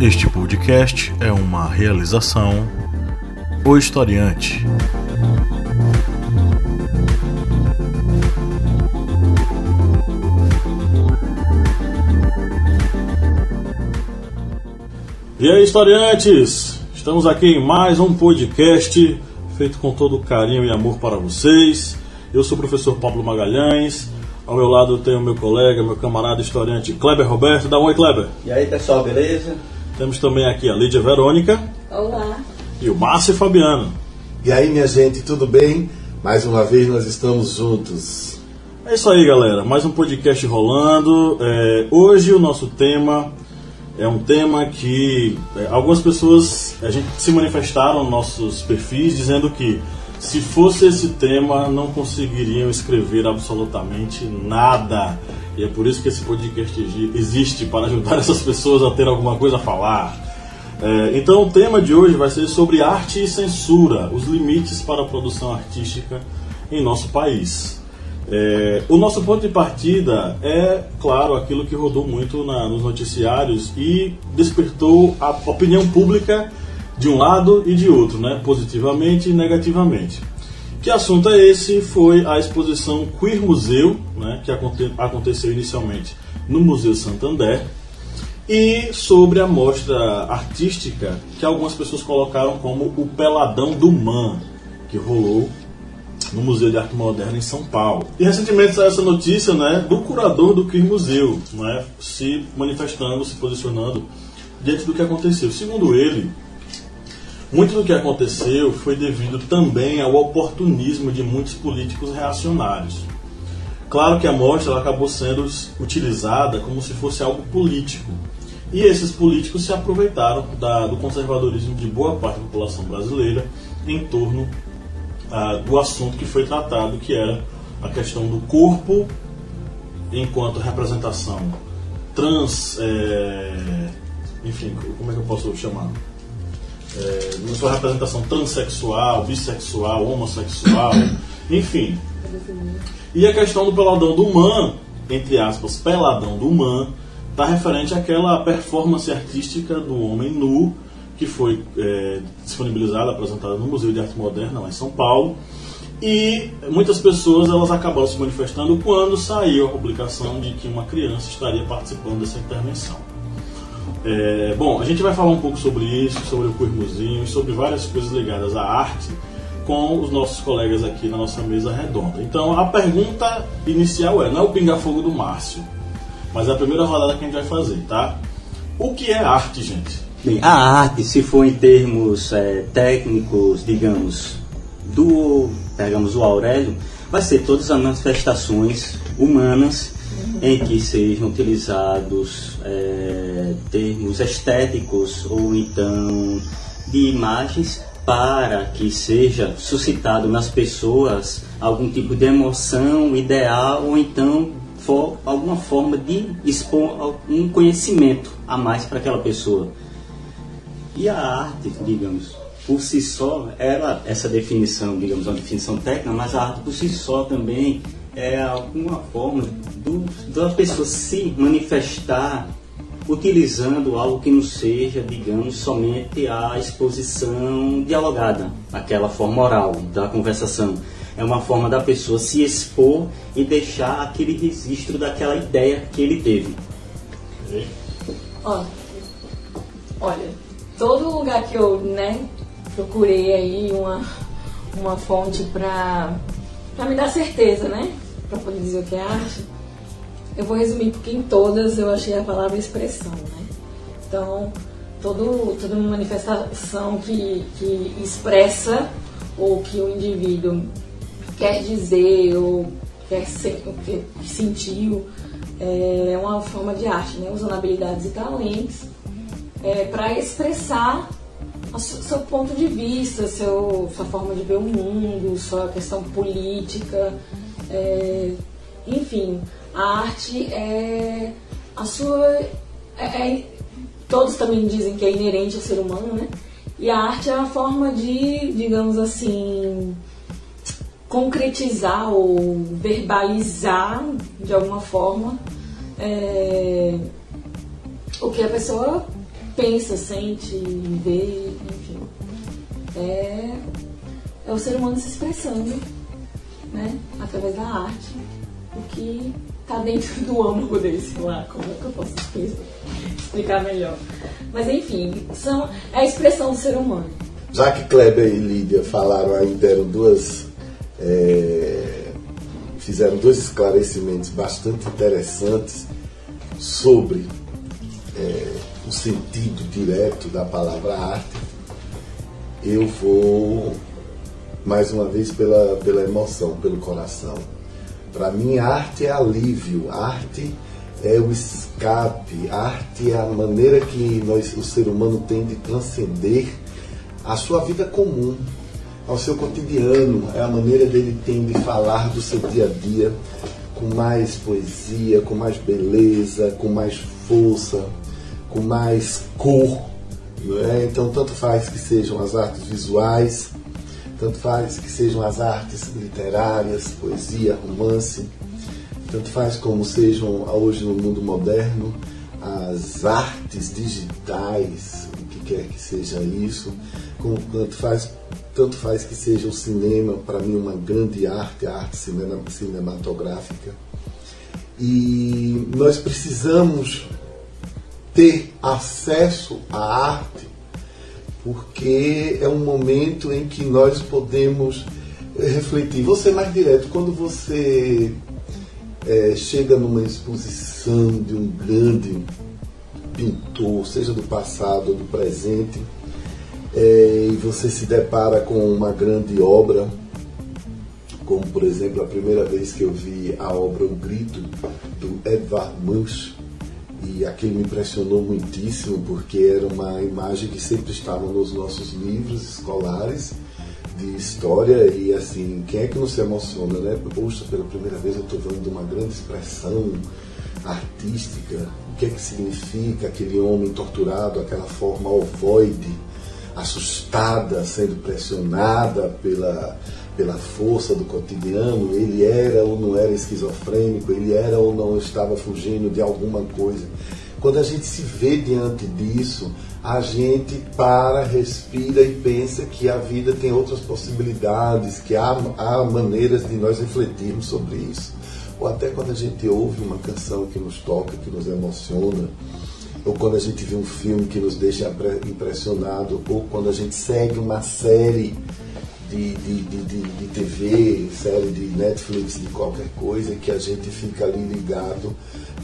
Este podcast é uma realização O Historiante. E aí, historiantes? Estamos aqui em mais um podcast feito com todo carinho e amor para vocês. Eu sou o professor Pablo Magalhães. Ao meu lado eu tenho meu colega, meu camarada historiante Kleber Roberto. Dá um oi, Kleber. E aí, pessoal, beleza? Temos também aqui a Lídia Verônica Olá. e o Márcio Fabiano. E aí, minha gente, tudo bem? Mais uma vez nós estamos juntos. É isso aí, galera. Mais um podcast rolando. É, hoje o nosso tema é um tema que é, algumas pessoas a gente se manifestaram nos nossos perfis dizendo que se fosse esse tema não conseguiriam escrever absolutamente nada. E é por isso que esse podcast exi- existe para ajudar essas pessoas a ter alguma coisa a falar. É, então o tema de hoje vai ser sobre arte e censura, os limites para a produção artística em nosso país. É, o nosso ponto de partida é, claro, aquilo que rodou muito na- nos noticiários e despertou a opinião pública de um lado e de outro, né? positivamente e negativamente. Que assunto é esse? Foi a exposição Queer Museu, né? que aconte- aconteceu inicialmente no Museu Santander, e sobre a mostra artística que algumas pessoas colocaram como o Peladão do Man, que rolou no Museu de Arte Moderna em São Paulo. E recentemente saiu essa notícia né, do curador do Queer Museu, né, se manifestando, se posicionando diante do que aconteceu. Segundo ele, muito do que aconteceu foi devido também ao oportunismo de muitos políticos reacionários. Claro que a mostra ela acabou sendo utilizada como se fosse algo político. E esses políticos se aproveitaram da- do conservadorismo de boa parte da população brasileira em torno ah, do assunto que foi tratado, que era a questão do corpo enquanto representação trans. é, enfim, como é que eu posso chamar? É, na sua representação transexual, bissexual, homossexual, enfim. E a questão do peladão do man, entre aspas, peladão do man, está referente àquela performance artística do homem nu que foi é, disponibilizada, apresentada no Museu de Arte Moderna, lá em São Paulo. E muitas pessoas elas acabaram se manifestando quando saiu a publicação de que uma criança estaria participando dessa intervenção. É, bom, a gente vai falar um pouco sobre isso, sobre o e sobre várias coisas ligadas à arte com os nossos colegas aqui na nossa mesa redonda. Então, a pergunta inicial é, não é o pinga-fogo do Márcio, mas é a primeira rodada que a gente vai fazer, tá? O que é arte, gente? Bem, a arte, se for em termos é, técnicos, digamos, do, pegamos o Aurélio, vai ser todas as manifestações humanas em que sejam utilizados é, termos estéticos ou então de imagens para que seja suscitado nas pessoas algum tipo de emoção ideal ou então for alguma forma de expor um conhecimento a mais para aquela pessoa. E a arte, digamos, por si só, ela, essa definição, digamos, uma definição técnica, mas a arte por si só também é alguma forma do, da pessoa se manifestar utilizando algo que não seja, digamos, somente a exposição dialogada, aquela forma oral da conversação. É uma forma da pessoa se expor e deixar aquele registro daquela ideia que ele teve. Olha, todo lugar que eu, né, procurei aí uma, uma fonte pra me dar certeza, né? Pra poder dizer o que é arte, eu vou resumir porque em todas eu achei a palavra expressão, né? Então, todo, toda manifestação que, que expressa ou que o indivíduo quer dizer ou quer ser, o que sentiu é uma forma de arte, né? usando habilidades e talentos é, para expressar seu ponto de vista, seu, sua forma de ver o mundo, sua questão política, é, enfim, a arte é a sua. é- é- todos também dizem que é inerente ao ser humano, né? E a arte é uma forma de, digamos assim, concretizar ou verbalizar de alguma forma é, o que a pessoa pensa, sente, vê, enfim. É, é o ser humano se expressando, né? Através da arte. O que está dentro do âmago dele, sei lá, como é que eu posso explicar melhor. Mas enfim, são, é a expressão do ser humano. Já que Kleber e Lídia falaram aí, deram duas. É, fizeram dois esclarecimentos bastante interessantes sobre é, o sentido direto da palavra arte, eu vou mais uma vez pela, pela emoção, pelo coração. Para mim, arte é alívio, arte é o escape, arte é a maneira que nós, o ser humano tem de transcender a sua vida comum, ao seu cotidiano, é a maneira dele tem de falar do seu dia a dia com mais poesia, com mais beleza, com mais força, com mais cor. É? Então, tanto faz que sejam as artes visuais, tanto faz que sejam as artes literárias, poesia, romance, tanto faz como sejam hoje no mundo moderno as artes digitais, o que quer que seja isso, como tanto faz, tanto faz que seja o cinema, para mim uma grande arte, a arte cinematográfica. E nós precisamos ter acesso à arte, porque é um momento em que nós podemos eh, refletir. Vou ser mais direto, quando você é, chega numa exposição de um grande pintor, seja do passado ou do presente, é, e você se depara com uma grande obra, como por exemplo a primeira vez que eu vi a obra O Grito, do Edvard Munch, e aquilo me impressionou muitíssimo porque era uma imagem que sempre estava nos nossos livros escolares de história. E assim, quem é que não se emociona, né? Poxa, pela primeira vez eu estou vendo uma grande expressão artística, o que é que significa aquele homem torturado, aquela forma ovoide, assustada, sendo pressionada pela pela força do cotidiano, ele era ou não era esquizofrênico, ele era ou não estava fugindo de alguma coisa. Quando a gente se vê diante disso, a gente para, respira e pensa que a vida tem outras possibilidades, que há, há maneiras de nós refletirmos sobre isso. Ou até quando a gente ouve uma canção que nos toca, que nos emociona, ou quando a gente vê um filme que nos deixa impressionado, ou quando a gente segue uma série de, de, de, de, TV, série de Netflix, de qualquer coisa, que a gente fica ali ligado,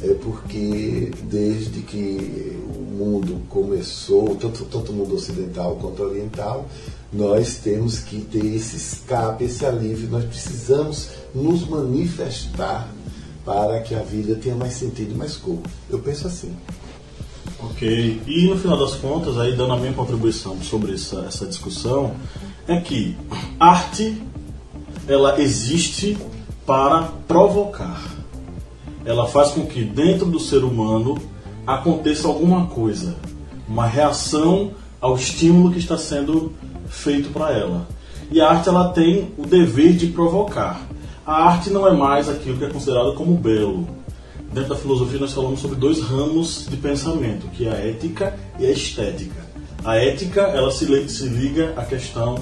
é porque desde que o mundo começou, tanto, tanto o mundo ocidental quanto oriental, nós temos que ter esse escape, esse alívio, nós precisamos nos manifestar para que a vida tenha mais sentido e mais cor. Eu penso assim. Ok. E no final das contas, aí dando a minha contribuição sobre essa, essa discussão, é que arte ela existe para provocar. Ela faz com que dentro do ser humano aconteça alguma coisa, uma reação ao estímulo que está sendo feito para ela. E a arte ela tem o dever de provocar. A arte não é mais aquilo que é considerado como belo. Dentro da filosofia nós falamos sobre dois ramos de pensamento, que é a ética e a estética. A ética ela se, liga à questão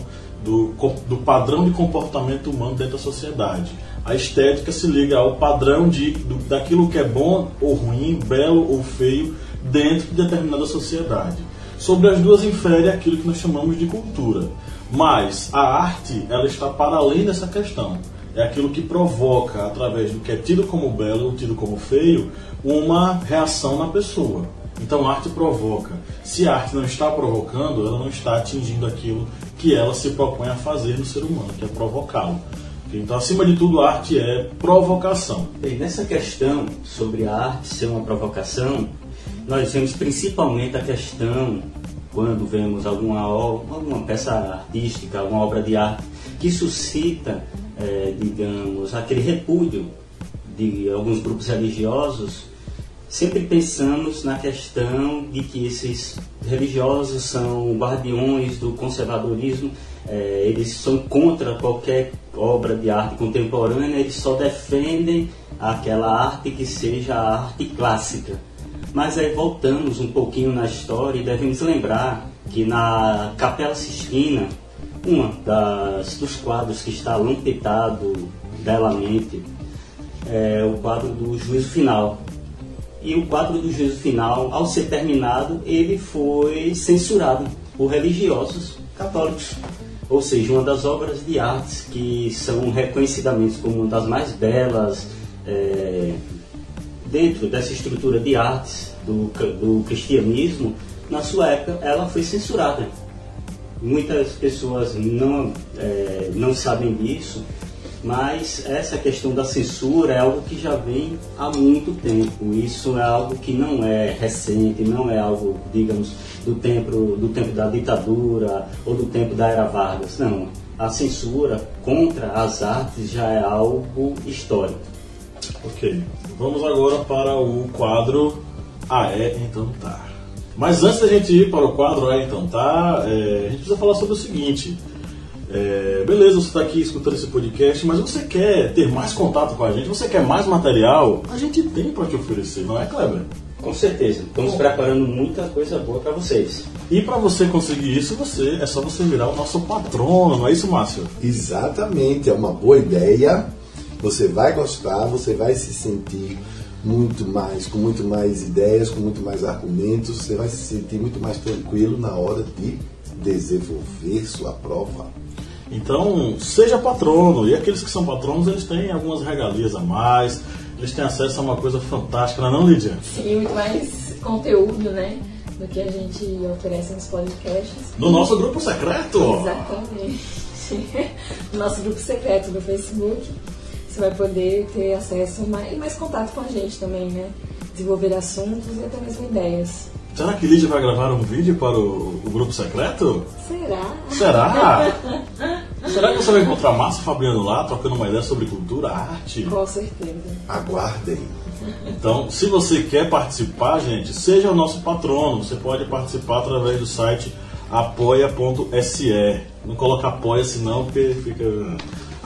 do, do padrão de comportamento humano dentro da sociedade. A estética se liga ao padrão de, do, daquilo que é bom ou ruim, belo ou feio, dentro de determinada sociedade. Sobre as duas infere aquilo que nós chamamos de cultura. Mas a arte ela está para além dessa questão. É aquilo que provoca, através do que é tido como belo ou tido como feio, uma reação na pessoa. Então arte provoca. Se a arte não está provocando, ela não está atingindo aquilo que ela se propõe a fazer no ser humano, que é provocá-lo. Então, acima de tudo, a arte é provocação. E nessa questão sobre a arte ser uma provocação, nós vemos principalmente a questão quando vemos alguma, alguma peça artística, alguma obra de arte que suscita, é, digamos, aquele repúdio de alguns grupos religiosos sempre pensamos na questão de que esses religiosos são guardiões do conservadorismo, é, eles são contra qualquer obra de arte contemporânea, eles só defendem aquela arte que seja a arte clássica. Mas aí voltamos um pouquinho na história e devemos lembrar que na Capela Sistina, das, dos quadros que está lampetado belamente é o quadro do Juízo Final. E o quadro do Juízo Final, ao ser terminado, ele foi censurado por religiosos católicos. Ou seja, uma das obras de artes que são reconhecidamente como uma das mais belas é, dentro dessa estrutura de artes do, do cristianismo, na sua época ela foi censurada. Muitas pessoas não, é, não sabem disso, mas essa questão da censura é algo que já vem há muito tempo. Isso é algo que não é recente, não é algo, digamos, do tempo, do tempo da ditadura ou do tempo da era Vargas. Não. A censura contra as artes já é algo histórico. Ok. Vamos agora para o quadro Ah, é? Então tá. Mas antes da gente ir para o quadro É, então tá, é, a gente precisa falar sobre o seguinte. É, beleza, você está aqui escutando esse podcast, mas você quer ter mais contato com a gente, você quer mais material, a gente tem para te oferecer, não é, Kleber? Com certeza. Estamos preparando muita coisa boa para vocês. E para você conseguir isso, você é só você virar o nosso patrono, não é isso, Márcio? Exatamente, é uma boa ideia. Você vai gostar, você vai se sentir muito mais, com muito mais ideias, com muito mais argumentos, você vai se sentir muito mais tranquilo na hora de desenvolver sua prova. Então, seja patrono. E aqueles que são patronos, eles têm algumas regalias a mais, eles têm acesso a uma coisa fantástica, não é não, Lídia? Sim, muito mais conteúdo, né? Do que a gente oferece nos podcasts. No nosso grupo secreto! Exatamente. No nosso grupo secreto do Facebook. Você vai poder ter acesso mais, e mais contato com a gente também, né? Desenvolver assuntos e até mesmo ideias. Será que Lídia vai gravar um vídeo para o, o grupo secreto? Será? Será? Será que você vai encontrar Márcio Fabiano lá, trocando uma ideia sobre cultura, arte? Com certeza. Aguardem. Então, se você quer participar, gente, seja o nosso patrono. Você pode participar através do site apoia.se. Não coloca apoia-se não, porque fica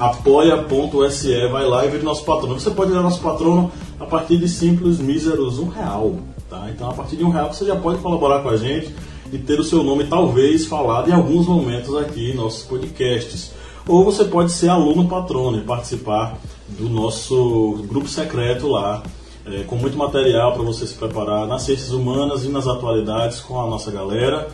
apoia.se, vai lá e vira nosso patrono. Você pode virar nosso patrono a partir de simples, míseros, um real. Tá? Então, a partir de um real você já pode colaborar com a gente e ter o seu nome talvez falado em alguns momentos aqui em nossos podcasts. Ou você pode ser aluno patrono e participar do nosso grupo secreto lá, é, com muito material para você se preparar nas ciências humanas e nas atualidades com a nossa galera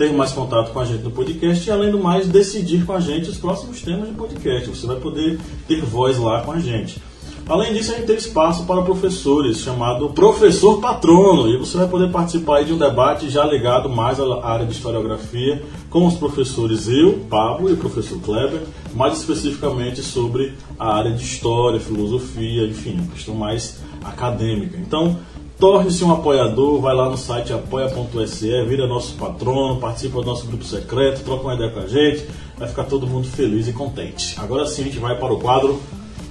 ter mais contato com a gente no podcast e, além do mais, decidir com a gente os próximos temas de podcast. Você vai poder ter voz lá com a gente. Além disso, a gente tem espaço para professores, chamado Professor Patrono, e você vai poder participar de um debate já ligado mais à área de historiografia, com os professores eu, Pablo e o professor Kleber, mais especificamente sobre a área de história, filosofia, enfim, questão mais acadêmica. Então, Torne-se um apoiador, vai lá no site apoia.se, vira nosso patrono, participa do nosso grupo secreto, troca uma ideia com a gente, vai ficar todo mundo feliz e contente. Agora sim a gente vai para o quadro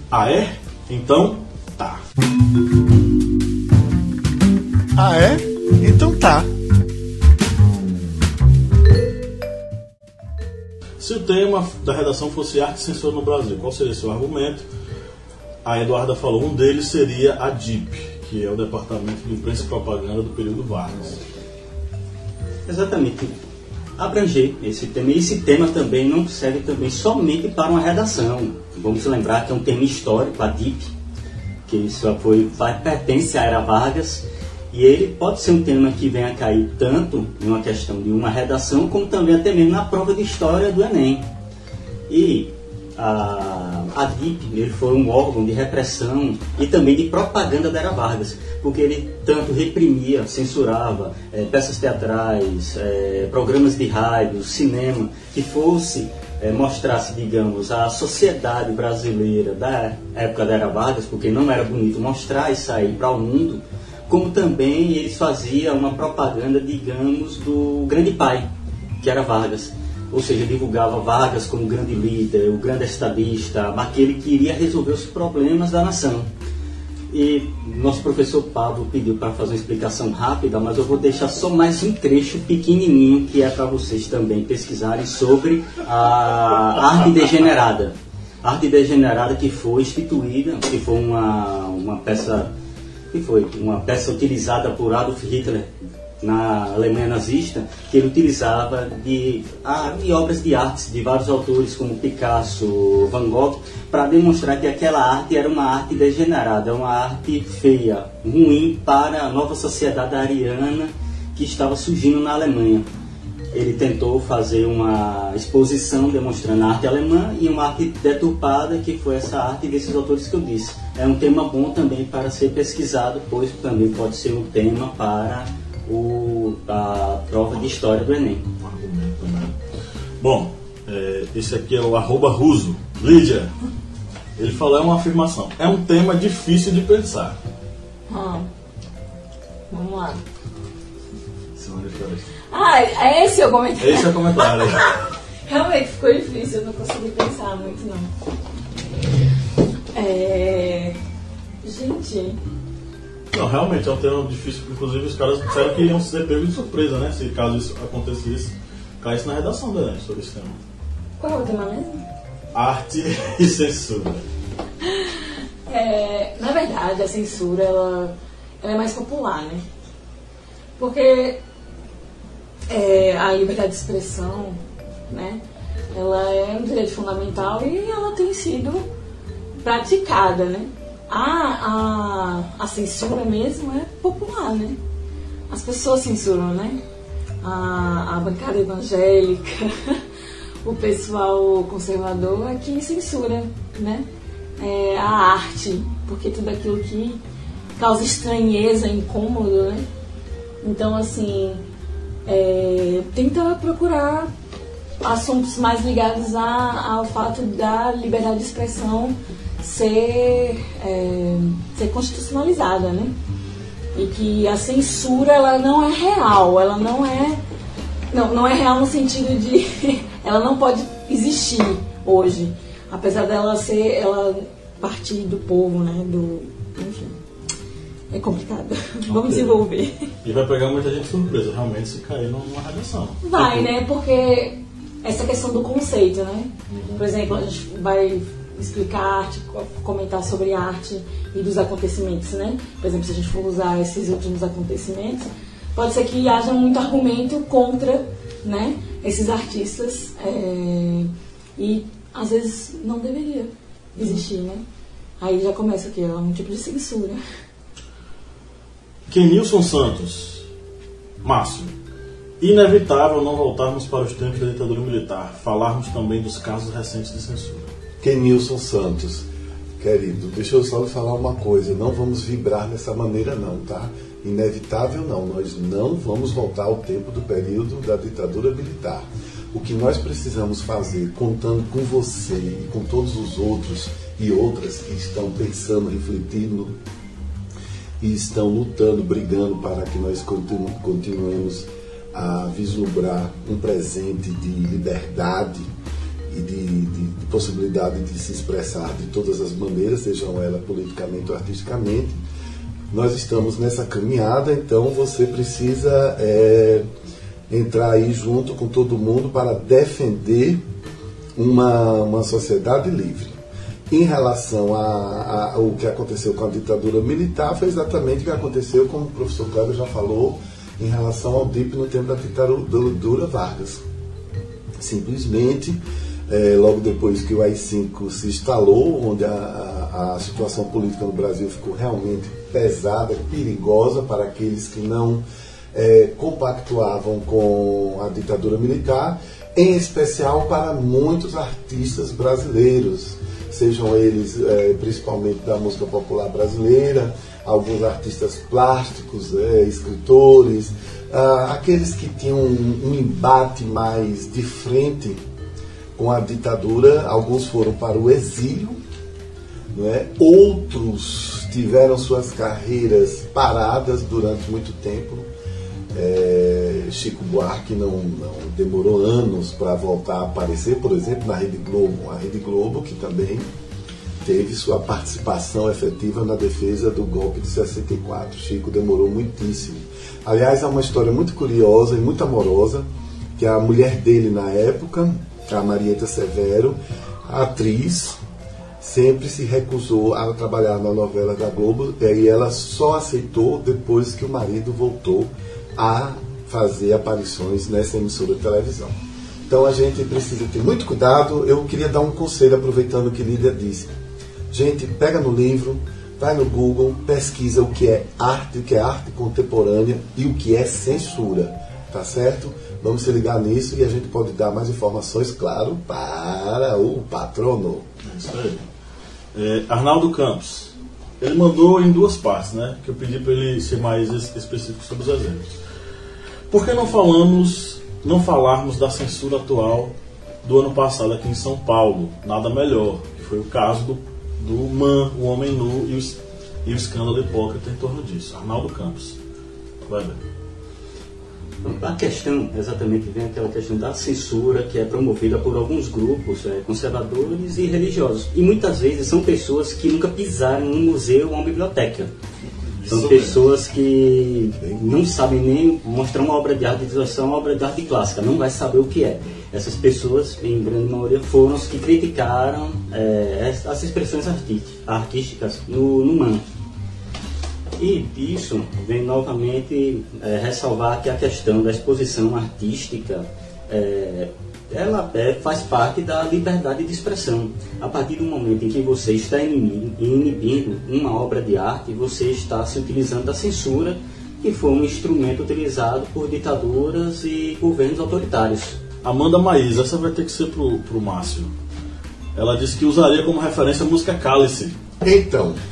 Ah é? Então tá. Ah é? Então tá. Se o tema da redação fosse arte e censura no Brasil, qual seria seu argumento? A Eduarda falou, um deles seria a DIP, que é o Departamento de Imprensa e Propaganda do período Vargas. Exatamente. Abranger esse tema. E esse tema também não serve também somente para uma redação. Vamos lembrar que é um tema histórico, a DIP, que isso foi, vai, pertence à era Vargas, e ele pode ser um tema que venha a cair tanto em uma questão de uma redação, como também até mesmo na prova de história do Enem. E a, a DIP ele foi um órgão de repressão e também de propaganda da Era Vargas, porque ele tanto reprimia, censurava é, peças teatrais, é, programas de rádio, cinema, que fosse é, mostrasse, digamos, a sociedade brasileira da época da Era Vargas, porque não era bonito mostrar isso aí para o mundo, como também eles faziam uma propaganda, digamos, do grande pai, que era Vargas ou seja, divulgava Vargas como grande líder, o grande estadista, aquele que iria resolver os problemas da nação. E nosso professor Pablo pediu para fazer uma explicação rápida, mas eu vou deixar só mais um trecho pequenininho que é para vocês também pesquisarem sobre a arte degenerada. A arte degenerada que foi instituída, que foi uma, uma peça que foi uma peça utilizada por Adolf Hitler na Alemanha nazista, que ele utilizava de, de obras de artes de vários autores, como Picasso, Van Gogh, para demonstrar que aquela arte era uma arte degenerada, uma arte feia, ruim para a nova sociedade ariana que estava surgindo na Alemanha. Ele tentou fazer uma exposição demonstrando a arte alemã e uma arte deturpada, que foi essa arte desses autores que eu disse. É um tema bom também para ser pesquisado, pois também pode ser um tema para o, a prova de história do Enem. Bom, é, esse aqui é o arroba ruso. Lídia, ele falou é uma afirmação. É um tema difícil de pensar. Ah, vamos lá. Simone Flores. Ah, é esse o comentário? Esse é o comentário. Realmente ficou difícil, eu não consegui pensar muito não. É... Gente, Não, realmente é um tema difícil. Inclusive, os caras disseram que iam ser pegos de surpresa, né? Se caso isso acontecesse, caísse na redação da Enem sobre esse tema. qual é o tema mesmo? Arte e censura. É, na verdade, a censura ela, ela é mais popular, né? Porque é, a liberdade de expressão, né? Ela é um direito fundamental e ela tem sido praticada, né? A, a, a censura mesmo é popular, né? As pessoas censuram, né? A, a bancada evangélica, o pessoal conservador é que censura, né? É, a arte, porque tudo aquilo que causa estranheza, incômodo, né? Então, assim, é, tenta procurar assuntos mais ligados a, ao fato da liberdade de expressão ser, é, ser constitucionalizada, né? E que a censura ela não é real, ela não é não, não é real no sentido de ela não pode existir hoje, apesar dela ser ela partir do povo, né? Do enfim é complicado. Vamos desenvolver. E vai pegar muita gente surpresa, realmente, se cair numa redação. Vai, né? Porque essa questão do conceito, né? Por exemplo, a gente vai explicar arte, co- comentar sobre arte e dos acontecimentos, né? Por exemplo, se a gente for usar esses últimos acontecimentos, pode ser que haja muito argumento contra, né? Esses artistas é, e às vezes não deveria existir, né? Aí já começa o quê? Um tipo de censura. Kenilson Santos. Márcio. Inevitável não voltarmos para os tempos da ditadura militar. Falarmos também dos casos recentes de censura. Kenilson Santos, querido, deixa eu só lhe falar uma coisa. Não vamos vibrar dessa maneira, não, tá? Inevitável, não. Nós não vamos voltar ao tempo do período da ditadura militar. O que nós precisamos fazer, contando com você e com todos os outros e outras que estão pensando, refletindo e estão lutando, brigando para que nós continu continuemos a vislumbrar um presente de liberdade de, de, de, possibilidade de se expressar de todas as maneiras, sejam elas politicamente ou artisticamente. Nós estamos nessa caminhada, então você precisa é, entrar aí junto com todo mundo para defender uma, uma sociedade livre. Em relação ao que aconteceu com a ditadura militar, foi exatamente o que aconteceu, como o professor Cláudio já falou, em relação ao DIP no tempo da ditadura Vargas. Simplesmente, é, logo depois que o AI-5 se instalou, onde a, a, a, situação política no Brasil ficou realmente pesada, perigosa para aqueles que não é, compactuavam com a ditadura militar, em especial para muitos artistas brasileiros, sejam eles é, principalmente da música popular brasileira, alguns artistas plásticos, é, escritores, ah, aqueles que tinham um, um, embate mais de frente com a ditadura, alguns foram para o exílio, é? outros tiveram suas carreiras paradas durante muito tempo. É, Chico Buarque não, não demorou anos para voltar a aparecer, por exemplo, na Rede Globo. A Rede Globo, que também teve sua participação efetiva na defesa do golpe de 64. Chico demorou muitíssimo. Aliás, há uma história muito curiosa e muito amorosa, que a mulher dele na época, a Marieta Severo, a atriz, sempre se recusou a trabalhar na novela da Globo e ela só aceitou depois que o marido voltou a fazer aparições nessa emissora de televisão. Então a gente precisa ter muito cuidado. Eu queria dar um conselho aproveitando o que Lídia disse. Gente, pega no livro, vai no Google, pesquisa o que é arte, o que é arte contemporânea e o que é censura, tá certo? Vamos se ligar nisso e a gente pode dar mais informações, claro, para o patrono. É isso aí. É, Arnaldo Campos. Ele mandou em duas partes, né? Que eu pedi para ele ser mais es- específico sobre os exemplos. Por que não falamos, não falarmos da censura atual do ano passado aqui em São Paulo? Nada melhor, que foi o caso do, do Man, o Homem Nu e o, e o escândalo hipócrita em torno disso. Arnaldo Campos. Vai ver. A questão, exatamente, vem aquela questão da censura que é promovida por alguns grupos é, conservadores e religiosos. E muitas vezes são pessoas que nunca pisaram em um museu ou uma biblioteca. São pessoas que não sabem nem mostrar uma obra de arte, dizer assim, uma obra de arte clássica, não vai saber o que é. Essas pessoas, em grande maioria, foram as que criticaram é, as- expressões artísticas no, no manto. E disso vem novamente é, ressalvar que a questão da exposição artística é, ela é, faz parte da liberdade de expressão. A partir do momento em que você está inibindo, uma obra de arte, você está se utilizando da censura, que foi um instrumento utilizado por ditaduras e governos autoritários. Amanda Maísa, essa vai ter que ser pro, pro Márcio. Ela disse que usaria como referência a música Cálice. Então,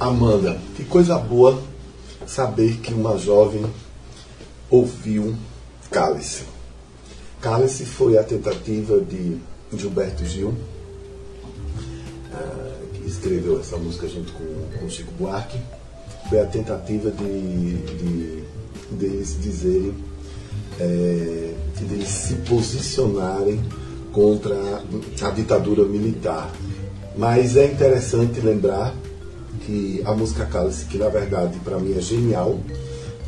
Amanda, que coisa boa saber que uma jovem ouviu Cálice. Cálice foi a tentativa de Gilberto Gil, ah, que escreveu essa música junto com, Chico Buarque. Foi a tentativa de, de deles dizerem, é, de deles se posicionarem contra a ditadura militar. Mas é interessante lembrar que a música Cálice, que na verdade para mim é genial,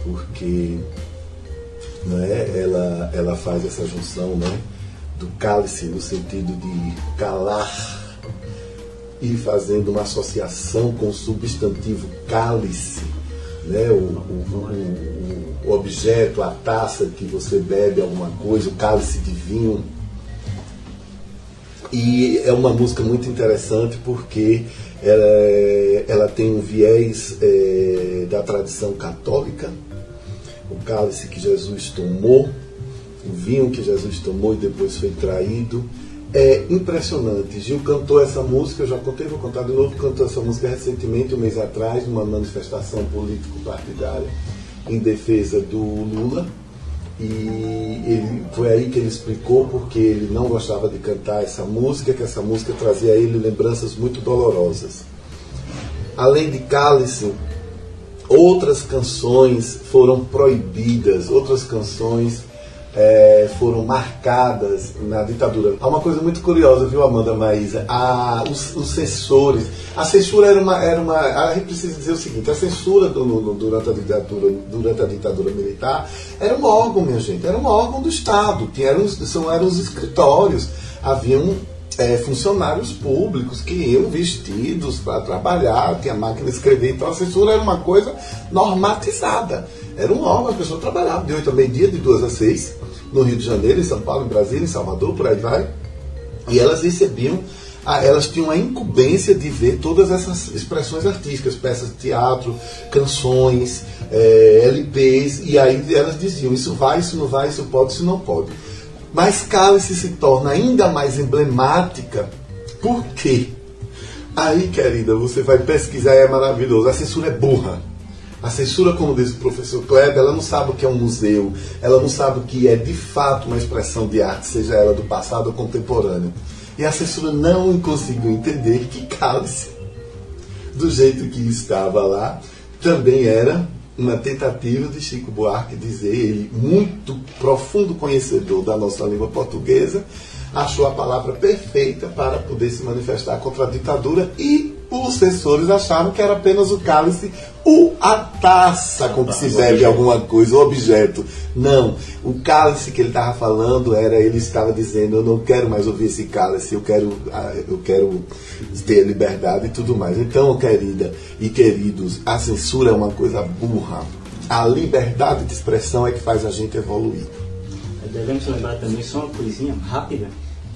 porque não é, ela, ela faz essa junção né, do cálice no sentido de calar e fazendo uma associação com o substantivo cálice, né, o, o, o, o objeto, a taça que você bebe alguma coisa, o cálice de vinho. E é uma música muito interessante porque ela, é- ela tem um viés é, da tradição católica, o cálice que Jesus tomou, o vinho que Jesus tomou e depois foi traído. É impressionante. Gil cantou essa música, eu já contei, vou contar de novo, cantou essa música recentemente, um mês atrás, numa manifestação político-partidária em defesa do Lula. E ele, foi aí que ele explicou porque ele não gostava de cantar essa música, que essa música trazia a ele lembranças muito dolorosas. Além de Cálice, outras canções foram proibidas, outras canções eh, foram marcadas na ditadura. Há uma coisa muito curiosa, viu, Amanda Maísa? A, os, os censores. A censura era uma, era uma. A gente precisa dizer o seguinte: a censura do- no- durante, a ditadura, durante a ditadura militar era um órgão, minha gente, era um órgão do Estado. Tinha, eram, são, eram os escritórios. Haviam é, funcionários públicos que iam vestidos para trabalhar, tinha máquina de escrever, então a censura era uma coisa normatizada. Era um órgão, as pessoas trabalhavam de 8 a meio-dia, de 2 a 6, no Rio de Janeiro, em São Paulo, em Brasília, em Salvador, por aí vai. E elas recebiam, a- elas tinham a incumbência de ver todas essas expressões artísticas, peças de teatro, canções, eh, LPs, e aí elas diziam: isso vai, isso não vai, isso pode, isso não pode. Mas Cálice se torna ainda mais emblemática, por quê? Aí, querida, você vai pesquisar e é maravilhoso. A censura é burra. A censura, como diz o professor Kleber, ela não sabe o que é um museu, ela não sabe o que é de fato uma expressão de arte, seja ela do passado ou contemporâneo. E a censura não conseguiu entender que Cálice, do jeito que estava lá, também era uma tentativa de Chico Buarque dizer, ele, muito profundo conhecedor da nossa língua portuguesa, achou a palavra perfeita para poder se manifestar contra a ditadura e os censores achavam que era apenas o cálice ou a taça com que se bebe alguma coisa, o objeto. Não, o cálice que ele estava falando era, ele estava dizendo, eu não quero mais ouvir esse cálice, eu quero, ah, eu quero ter liberdade e tudo mais. Então, querida e queridos, a censura é uma coisa burra. A liberdade de expressão é que faz a gente evoluir. Devemos lembrar também só uma coisinha rápida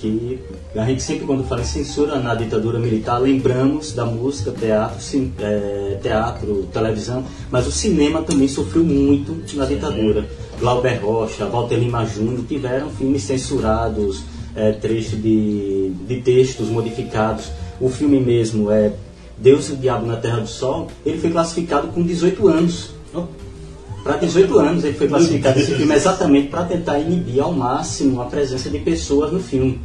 que a gente sempre quando fala em censura na ditadura militar lembramos da música, teatro, é, teatro, televisão, mas o cinema também sofreu muito na ditadura. Glauber Rocha, Walter Lima Júnior tiveram filmes censurados, é, trechos de, de textos modificados. O filme mesmo é Deus e o Diabo na Terra do Sol, ele foi classificado com 18 anos. Para 18 anos ele foi classificado esse filme exatamente para tentar inibir ao máximo a presença de pessoas no filme.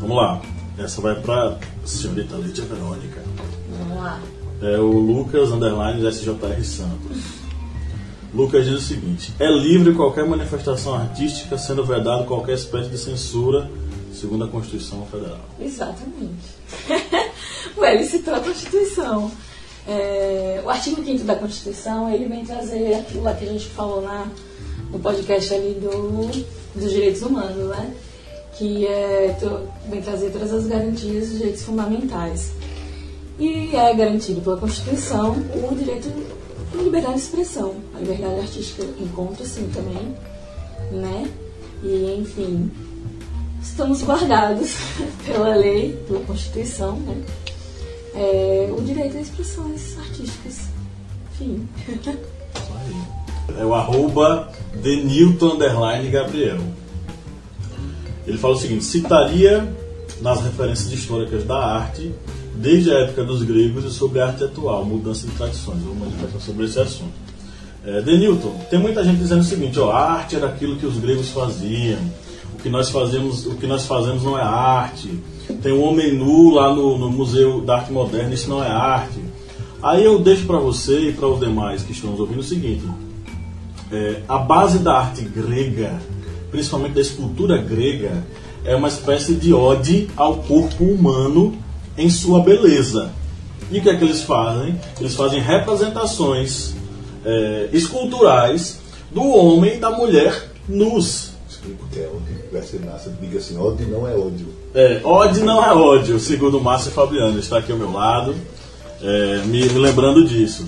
Vamos lá. Essa vai para senhorita Lídia Verônica. Vamos lá. É o Lucas Underline SJR Santos. Lucas diz o seguinte: é livre qualquer manifestação artística, sendo vedado qualquer espécie de censura, segundo a Constituição Federal. Exatamente. Ué, ele citou a Constituição. É, o artigo 5 da Constituição, ele vem trazer aquilo lá que a gente falou na, no podcast ali do, dos direitos humanos, né? Que é, vem trazer todas as garantias dos direitos fundamentais. E é garantido pela Constituição o direito à liberdade de expressão. A liberdade artística encontra sim também, né? E, enfim, estamos guardados pela lei, pela Constituição, né? É, o direito a expressões artísticas. Enfim. É o arroba Denilton Gabriel. Ele fala o seguinte: citaria nas referências históricas da arte, desde a época dos gregos e sobre a arte atual, mudança de tradições. Vou manifestar sobre esse assunto. É, Denilton, tem muita gente dizendo o seguinte: ó, a arte era aquilo que os gregos faziam, o que nós fazemos, o que nós fazemos não é arte. Tem um homem nu lá no, no Museu da Arte Moderna, isso não é arte. Aí eu deixo para você e para os demais que estão nos ouvindo o seguinte: é, a base da arte grega, principalmente da escultura grega, é uma espécie de ode ao corpo humano em sua beleza. E o que é que eles fazem? Eles fazem representações é, esculturais do homem e da mulher nus. Explico que é ser massa. Diga assim, ódio não é ódio. É, ódio não é ódio, segundo Márcio Fabiano, está aqui ao meu lado, é, me, me lembrando disso.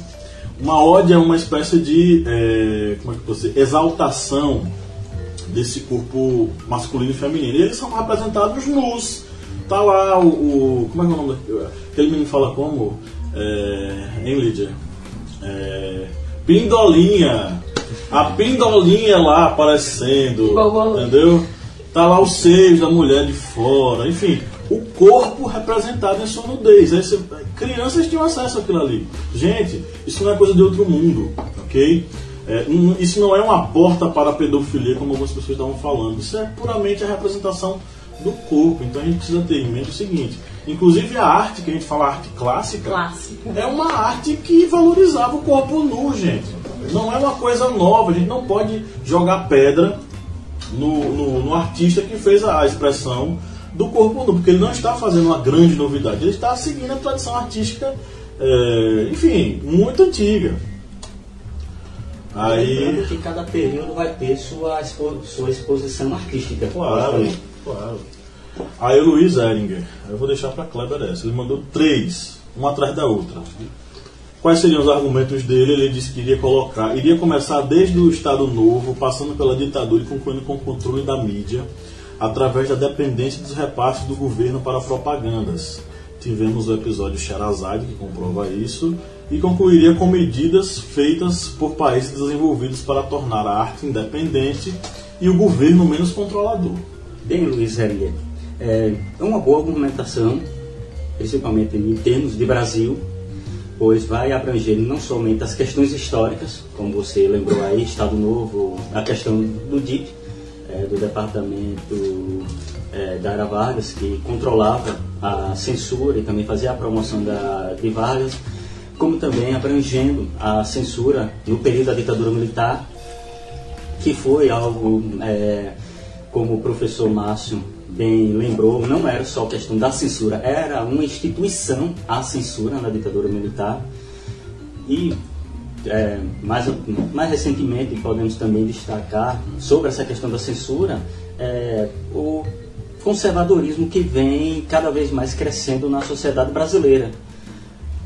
Uma ódio é uma espécie de é, como é que eu dizer, exaltação desse corpo masculino e feminino. E eles são representados nus. Tá lá o. o como é que é o nome daquele aquele menino fala como? É, hein, Lídia? É, pindolinha. A pindolinha lá aparecendo. Entendeu? Tá lá os seios da mulher de fora. Enfim, o corpo representado em sua nudez. Aí você- crianças tinham acesso àquilo ali. Gente, isso não é coisa de outro mundo, ok? É, isso não é uma porta para a pedofilia, como algumas pessoas estavam falando. Isso é puramente a representação do corpo. Então a gente precisa ter em mente o seguinte: inclusive a arte, que a gente fala arte clássica, Clássica. é uma arte que valorizava o corpo nu, gente. Não é uma coisa nova. A gente não pode jogar pedra no, no, no artista que fez a, a expressão do corpo nu, porque ele não está fazendo uma grande novidade, ele está seguindo a tradição artística, é, enfim, muito antiga. Aí, Lembrando que cada período vai ter sua, expo- sua exposição artística. claro, claro. Aí o Luiz Eringer, eu vou deixar para Kleber essa, ele mandou três, uma atrás da outra. Quais seriam os argumentos dele? Ele disse que iria colocar, iria começar desde o Estado Novo, passando pela ditadura e concluindo com o controle da mídia, através da dependência dos repasses do governo para propagandas. Tivemos o episódio Sherazade, que comprova isso, e concluiria com medidas feitas por países desenvolvidos para tornar a arte independente e o governo menos controlador. Bem, Luiz é é uma boa argumentação, principalmente em termos de Brasil, pois vai abranger não somente as questões históricas, como você lembrou aí, Estado Novo, a questão do DIP, é, do Departamento é, da Era Vargas, que controlava a censura e também fazia a promoção da, de Vargas, como também abrangendo a censura no período da ditadura militar, que foi algo, é, como o professor Márcio bem lembrou, não era só questão da censura, era uma instituição a censura na ditadura militar. E é, mais, mais recentemente podemos também destacar sobre essa questão da censura é, o conservadorismo que vem cada vez mais crescendo na sociedade brasileira.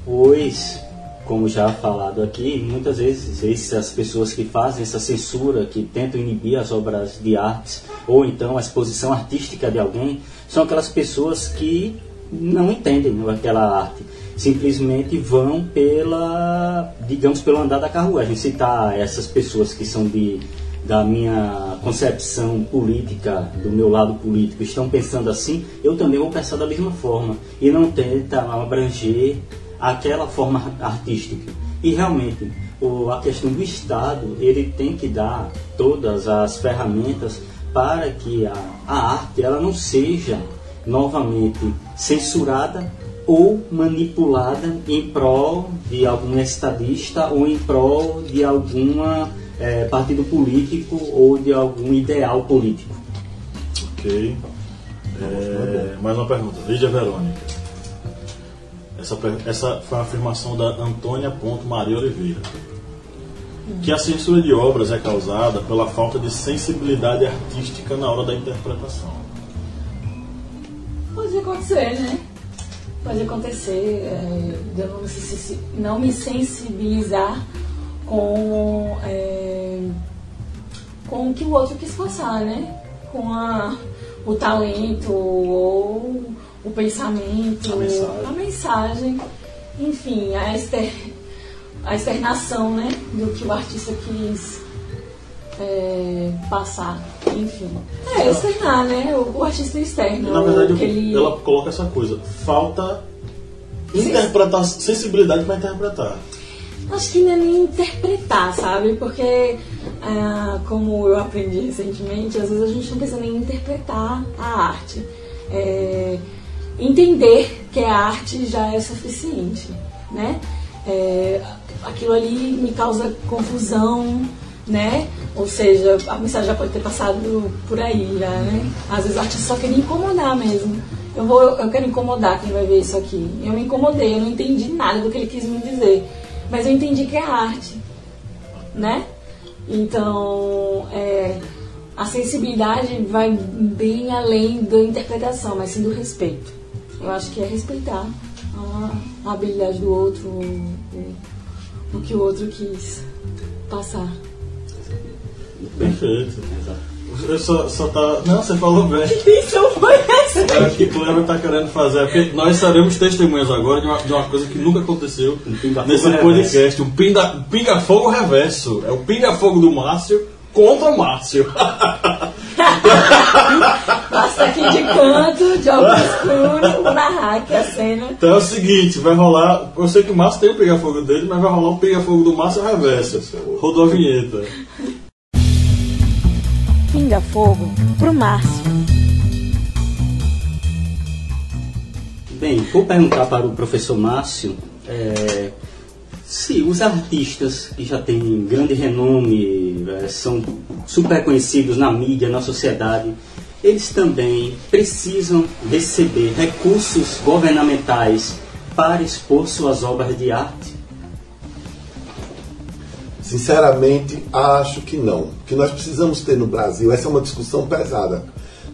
Pois, como já falado aqui, muitas vezes essas pessoas que fazem essa censura, que tentam inibir as obras de arte, ou então a exposição artística de alguém, são aquelas pessoas que não entendem aquela arte simplesmente vão pela, digamos, pelo andar da carruagem. Citar essas pessoas que são de da minha concepção política, do meu lado político, estão pensando assim, eu também vou pensar da mesma forma e não tenta abranger aquela forma artística. E realmente, o, a questão do Estado, ele tem que dar todas as ferramentas para que a, a arte ela não seja novamente censurada ou manipulada em prol de algum estadista ou em prol de alguma é, partido político ou de algum ideal político. Ok. É, mais uma pergunta. Lídia Verônica. Essa, essa foi uma afirmação da Antônia Ponto Maria Oliveira. Que a censura de obras é causada pela falta de sensibilidade artística na hora da interpretação. Pode acontecer, né? Pode acontecer é, de eu não me, sensibilizar com, é, com o que o outro quis passar, né? Com a, o talento ou o pensamento, a mensagem, a mensagem enfim, a, exter, a externação né? do que o artista quis é, passar, enfim. É, externar, né? O, o artista externo. Na verdade, ele... ela coloca essa coisa, falta interpretar, sensibilidade para interpretar. Acho que não é nem interpretar, sabe? Porque, ah, como eu aprendi recentemente, às vezes a gente não precisa nem interpretar a arte. É, entender que a arte já é suficiente, né? É, aquilo ali me causa confusão, né? Ou seja, a mensagem já pode ter passado por aí já, né? Às vezes o artista só queria incomodar mesmo. Eu, vou, eu quero incomodar quem vai ver isso aqui. Eu me incomodei, eu não entendi nada do que ele quis me dizer. Mas eu entendi que é arte, né? Então, é, a sensibilidade vai bem além da interpretação, mas sim do respeito. Eu acho que é respeitar a, a habilidade do outro, o, o que o outro quis passar. Perfeito. Eu só, só tá. Não, você falou bem. Isso foi essa. Eu acho que Cleber tá querendo fazer. Porque nós seremos testemunhas agora de uma, de uma coisa que nunca aconteceu nesse podcast. Um pinga-fogo pinga reverso. É o pinga-fogo do Márcio contra o Márcio. Aqui de canto, de óculos escuro, narrar aqui a cena. Então é o seguinte, vai rolar. Eu sei que o Márcio tem o pinga-fogo dele, mas vai rolar um pinga-fogo do Márcio reverso. Rodou a vinheta. Pinga fogo pro Márcio. Bem, vou perguntar para o professor Márcio é, se os artistas que já têm grande renome, é, são super conhecidos na mídia, na sociedade, eles também precisam receber recursos governamentais para expor suas obras de arte? Sinceramente, acho que não. O que nós precisamos ter no Brasil, essa é uma discussão pesada,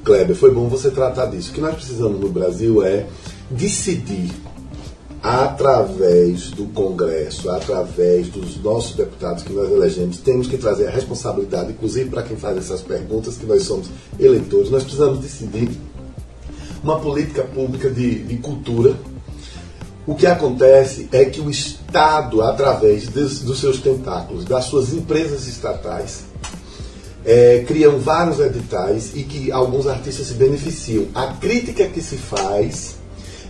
Kleber, foi bom você tratar disso. O que nós precisamos no Brasil é decidir através do Congresso, através dos nossos deputados que nós elegemos, temos que trazer a responsabilidade, inclusive para quem faz essas perguntas, que nós somos eleitores, nós precisamos decidir uma política pública de, de cultura o que acontece é que o Estado, através dos, seus tentáculos, das suas empresas estatais, é, criam vários editais e que alguns artistas se beneficiam. A crítica que se faz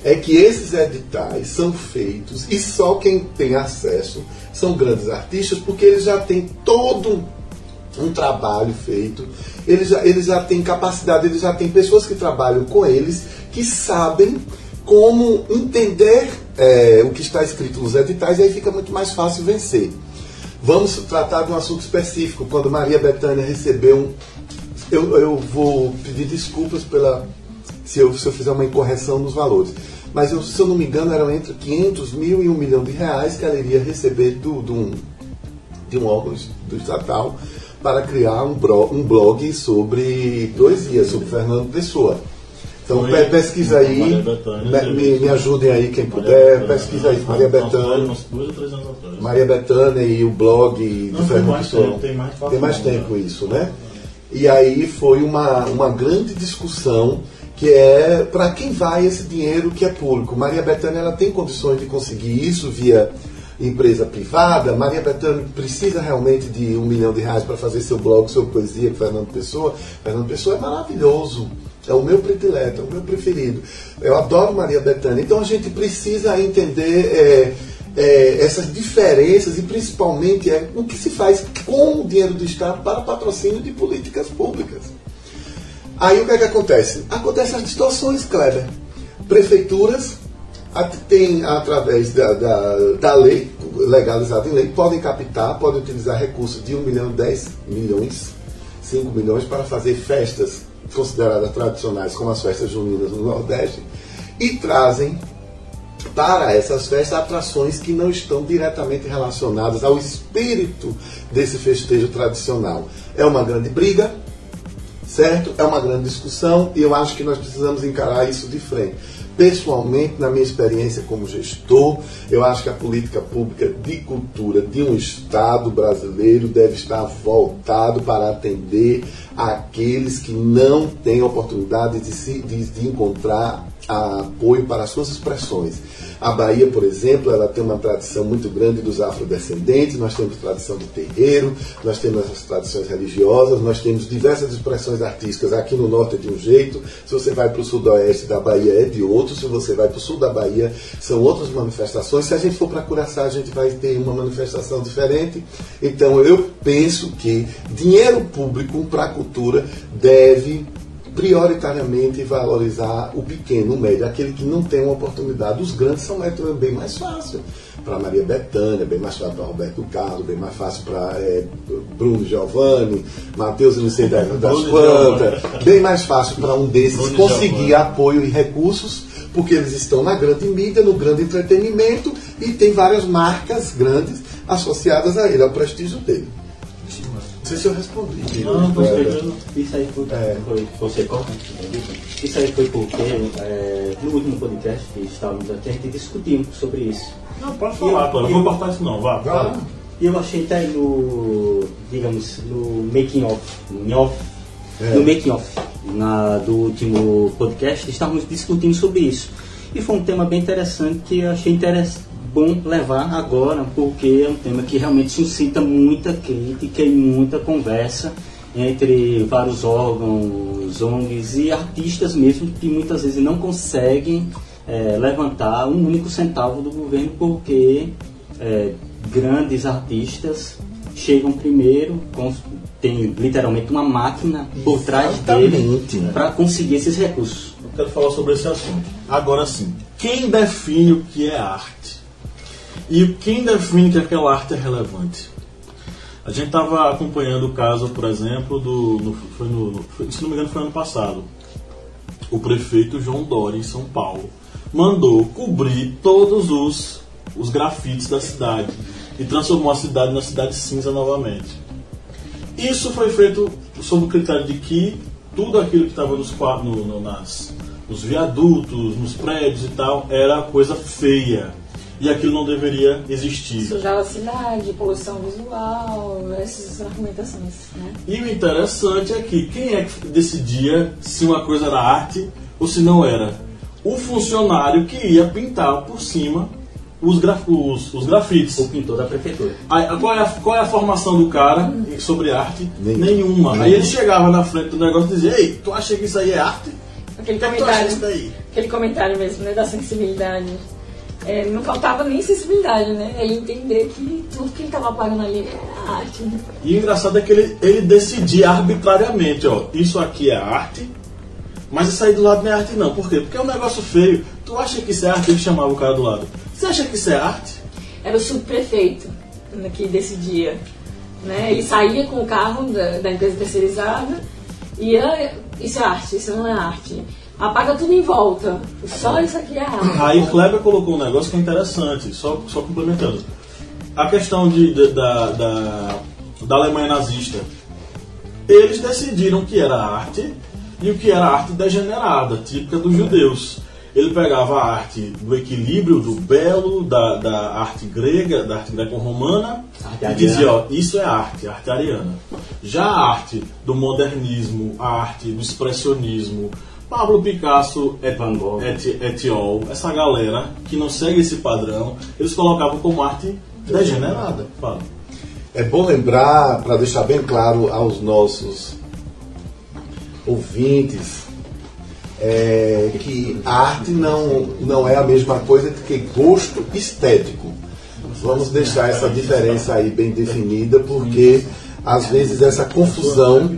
é que esses editais são feitos e só quem tem acesso são grandes artistas, porque eles já têm todo um, trabalho feito, eles já, eles já têm capacidade, eles já têm pessoas que trabalham com eles que sabem como entender é, o que está escrito nos editais e aí fica muito mais fácil vencer. Vamos tratar de um assunto específico. Quando Maria Bethânia recebeu um. Eu, eu vou pedir desculpas pela se eu, se eu fizer uma incorreção nos valores. Mas eu, se eu não me engano, eram entre 500 mil e um milhão de reais que ela iria receber do, do de um órgão do estatal para criar um, bro, um blog sobre poesia, sobre Fernando Pessoa. Então Foi pe- pesquisa aí, Maria Bethânia, me, me- ajudem aí quem puder, pesquisa aí, Maria Bethânia. Maria Bethânia e o blog Não, tem Fernando Pessoa. tempo, tem mais Tem mais tempo, tempo isso, né? E aí foi uma, uma grande discussão que é para quem vai esse dinheiro que é público. Maria Bethânia ela tem condições de conseguir isso via empresa privada. Maria Bethânia precisa realmente de um milhão de reais para fazer seu blog sobre poesia Fernando Pessoa. Fernando Pessoa é maravilhoso. É o meu predileto, é o meu preferido. Eu adoro Maria Bethânia. Então a gente precisa entender é, é, essas diferenças e principalmente é, o que se faz com o dinheiro do Estado para patrocínio de políticas públicas. Aí o que é que acontece? Acontecem as distorções, Kleber. Prefeituras têm, através da, da, da lei, legalizada em lei, podem captar, podem utilizar recursos de 1 milhão, 10 milhões, 5 milhões para fazer festas consideradas tradicionais, como as festas juninas no Nordeste, e trazem para essas festas atrações que não estão diretamente relacionadas ao espírito desse festejo tradicional. É uma grande briga, certo? É uma grande discussão e eu acho que nós precisamos encarar isso de frente. Pessoalmente, na minha experiência como gestor, eu acho que a política pública de cultura de um Estado brasileiro deve estar voltado para atender aqueles que não têm oportunidade de, se, de, de encontrar apoio para as suas expressões. A Bahia, por exemplo, ela tem uma tradição muito grande dos afrodescendentes, nós temos tradição do terreiro, nós temos as tradições religiosas, nós temos diversas expressões artísticas. Aqui no norte é de um jeito, se você vai para o sudoeste da Bahia é de outro, se você vai para o sul da Bahia são outras manifestações. Se a gente for para Curaçá, a gente vai ter uma manifestação diferente. Então eu penso que dinheiro público para a cultura deve prioritariamente valorizar o pequeno, o médio, aquele que não tem uma oportunidade. Os grandes são métodos bem mais fácil. Para Maria Bethânia, bem mais fácil para Roberto Carlos, bem mais fácil para é, Bruno Giovanni, Matheus Inocente das Bruno Plantas, bem mais fácil para um desses Bruno conseguir Giovanni. apoio e recursos, porque eles estão na grande mídia, no grande entretenimento e tem várias marcas grandes associadas a ele, ao prestígio dele. Não sei se eu respondi. Não, não escrevendo. Isso aí foi, É. foi você corta? Isso aí foi porque é, no último podcast que estávamos aqui, a gente discutiu sobre isso. Não, pode falar, Clara. Não vou cortar isso não, vá. Vai. E eu achei até no, digamos, no making off, no off, É. no making off na, do último podcast, estávamos discutindo sobre isso. E foi um tema bem interessante que eu achei interess- bom levar agora, porque é um tema que realmente suscita muita crítica e muita conversa entre vários órgãos, ONGs e artistas mesmo que muitas vezes não conseguem eh, levantar um único centavo do governo porque é, grandes artistas chegam primeiro, com, tem literalmente uma máquina por trás Exatamente. dele para conseguir esses recursos. Eu quero falar sobre esse assunto. Agora sim, quem define o que é arte? E quem define que aquela arte é relevante? A gente estava acompanhando o caso, por exemplo, do. no- foi no, se não me engano, foi ano passado. O prefeito João Dória, em São Paulo, mandou cobrir todos os, os grafites da cidade e transformou a cidade na cidade cinza novamente. Isso foi feito sob o critério de que tudo aquilo que estava nos, no, no- nas, nos viadutos, nos prédios e tal, era coisa feia. E aquilo não deveria existir. Sujar a cidade, poluição visual, essas argumentações, né? E o interessante é que quem é que decidia se uma coisa era arte ou se não era? O funcionário que ia pintar por cima os, graf os, os grafites. O pintor da prefeitura. Aí, qual, é a, qual é a formação do cara sobre arte? Nenhuma. Nenhuma. Aí ele chegava na frente do negócio e dizia: Ei, tu acha que isso aí é arte? Aquele que, é comentário, aquele comentário mesmo, né, da sensibilidade. É, não faltava nem sensibilidade, né? Ele entender que tudo que ele estava apagando ali era arte. né? E o engraçado é que ele, ele decidia arbitrariamente: ó, isso aqui é arte, mas isso aí do lado não é arte, não. Por quê? Porque é um negócio feio. Tu acha que isso é arte? Ele chamava o cara do lado. Você acha que isso é arte? Era o subprefeito né, que decidia. Né? Ele saía com o carro da, da empresa terceirizada e ia, isso é arte, isso não é arte. Apaga tudo em volta. Só isso aqui é arte. Aí Kleber colocou um negócio que é interessante, só, só complementando. A questão de, de- da, da, da Alemanha nazista. Eles decidiram que era arte e o que era arte degenerada, típica dos judeus. Ele pegava a arte do equilíbrio, do belo, da, da arte grega, da arte greco-romana, e dizia, ó, isso é arte, arte ariana. Já a arte do modernismo, a arte do expressionismo, Pablo Picasso, é Van Gogh. Eti- Etiol, essa galera que não segue esse padrão, eles colocavam como arte degenerada. Fala. É bom lembrar, para deixar bem claro aos nossos ouvintes, é, que arte não, não é a mesma coisa que gosto estético. Vamos deixar essa diferença aí bem definida, porque às vezes essa confusão,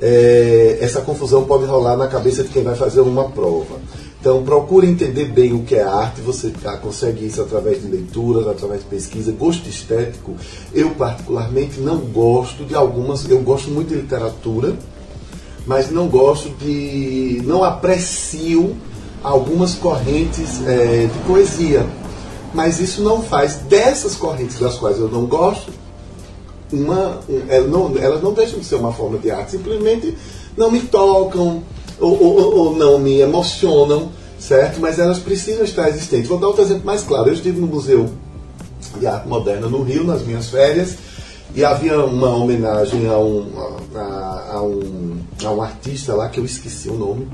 é, essa confusão pode rolar na cabeça de quem vai fazer uma prova. Então procure entender bem o que é arte, você ah, consegue isso através de leituras, através de pesquisa, gosto estético. Eu particularmente não gosto de algumas, eu gosto muito de literatura, mas não gosto de. não aprecio algumas correntes é, de poesia. Mas isso não faz dessas correntes das quais eu não gosto, uma, um- elas, não, elas não deixam de ser uma forma de arte, simplesmente não me tocam ou, ou- ou não me emocionam, certo? Mas elas precisam estar existentes. Vou dar outro exemplo mais claro. Eu estive no Museu de Arte Moderna no Rio, nas minhas férias, e havia uma homenagem a um, a, a um, a um artista lá que eu esqueci o nome.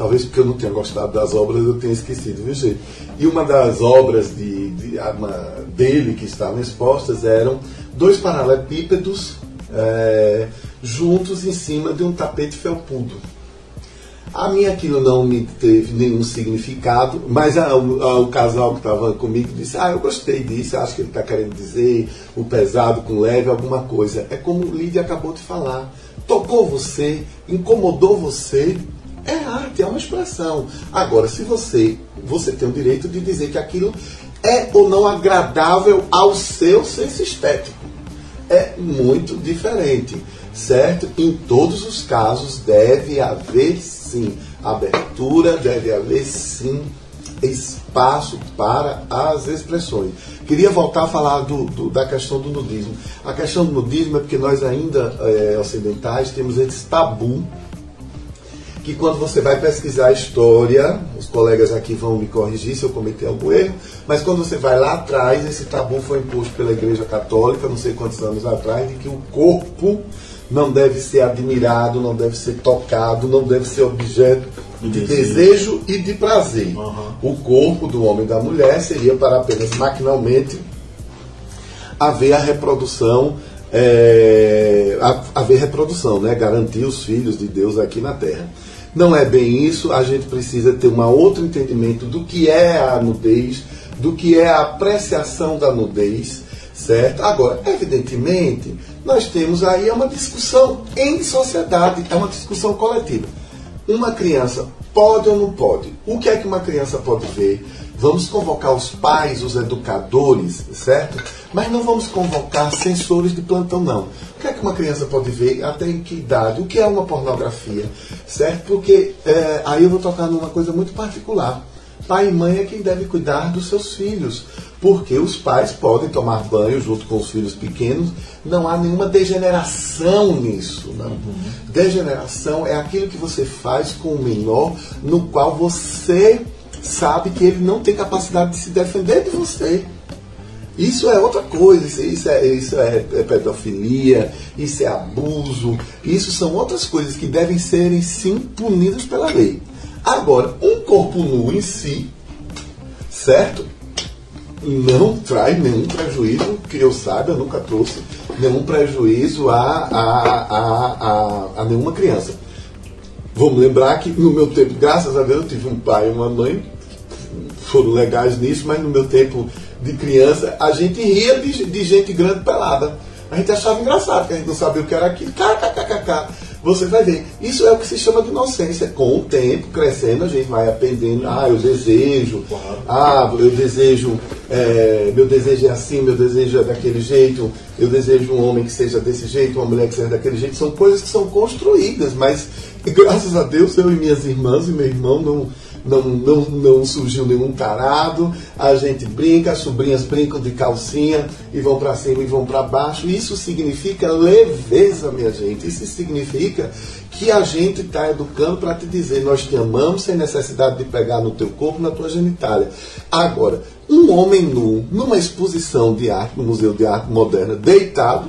Talvez porque eu não tenha gostado das obras, eu tenha esquecido, viu, gente? E uma das obras de, de- uma- dele que estavam expostas eram dois paralelepípedos eh, juntos em cima de um tapete felpudo. A mim aquilo não me teve nenhum significado, mas a- a- o casal que estava comigo disse, ah, eu gostei disso, acho que ele está querendo dizer o pesado com leve, alguma coisa. É como o Lídia acabou de falar. Tocou você, incomodou você, é arte, é uma expressão. Agora, se você, você tem o direito de dizer que aquilo é ou não agradável ao seu senso estético é muito diferente, certo? Em todos os casos deve haver sim abertura, deve haver sim espaço para as expressões. Queria voltar a falar do- do- da questão do nudismo. A questão do nudismo é porque nós ainda eh, ocidentais temos esse tabu que quando você vai pesquisar a história, os colegas aqui vão me corrigir se eu cometer algum erro, mas quando você vai lá atrás, esse tabu foi imposto pela Igreja Católica, não sei quantos anos atrás, de que o corpo não deve ser admirado, não deve ser tocado, não deve ser objeto de Desejo. desejo e de prazer. Aham. O corpo do homem e da mulher seria para apenas maquinalmente haver a reprodução, é, ha- haver reprodução, né? garantir os filhos de Deus aqui na Terra. Não é bem isso, a gente precisa ter um outro entendimento do que é a nudez, do que é a apreciação da nudez, certo? Agora, evidentemente, nós temos aí uma discussão em sociedade, é uma discussão coletiva. Uma criança pode ou não pode? O que é que uma criança pode ver? Vamos convocar os pais, os educadores, certo? Mas não vamos convocar censores de plantão, não. O que é que uma criança pode ver? Até em que idade? O que é uma pornografia? Certo? Porque é, aí eu vou tocar numa coisa muito particular. Pai e mãe é quem deve cuidar dos seus filhos, porque os pais podem tomar banho junto com os filhos pequenos, não há nenhuma degeneração nisso. Não. Degeneração é aquilo que você faz com o menor, no qual você sabe que ele não tem capacidade de se defender de você. Isso é outra coisa, isso, é, isso é, é pedofilia, isso é abuso, isso são outras coisas que devem serem sim punidas pela lei. Agora, um corpo nu em si, certo? Não traz nenhum prejuízo, que eu saiba, eu nunca trouxe nenhum prejuízo a, a, a, a, a nenhuma criança. Vamos lembrar que no meu tempo, graças a Deus, eu tive um pai e uma mãe foram legais nisso, mas no meu tempo de criança, a gente ria de, de gente grande pelada. A gente achava engraçado, que a gente não sabia o que era aquilo. KKKK. Você vai ver. Isso é o que se chama de inocência. Com o tempo, crescendo, a gente vai aprendendo. Ah, eu desejo. Ah, eu desejo. é, meu desejo é assim, meu desejo é daquele jeito. Eu desejo um homem que seja desse jeito, uma mulher que seja daquele jeito. São coisas que são construídas, mas graças a Deus, eu e minhas irmãs e meu irmão não, não, não, não surgiu nenhum tarado. A gente brinca, as sobrinhas brincam de calcinha e vão para cima e vão para baixo. Isso significa leveza, minha gente. Isso significa que a gente está educando para te dizer: nós te amamos sem necessidade de pegar no teu corpo, na tua genitália. Agora, um homem nu, numa exposição de arte, no Museu de Arte Moderna, deitado,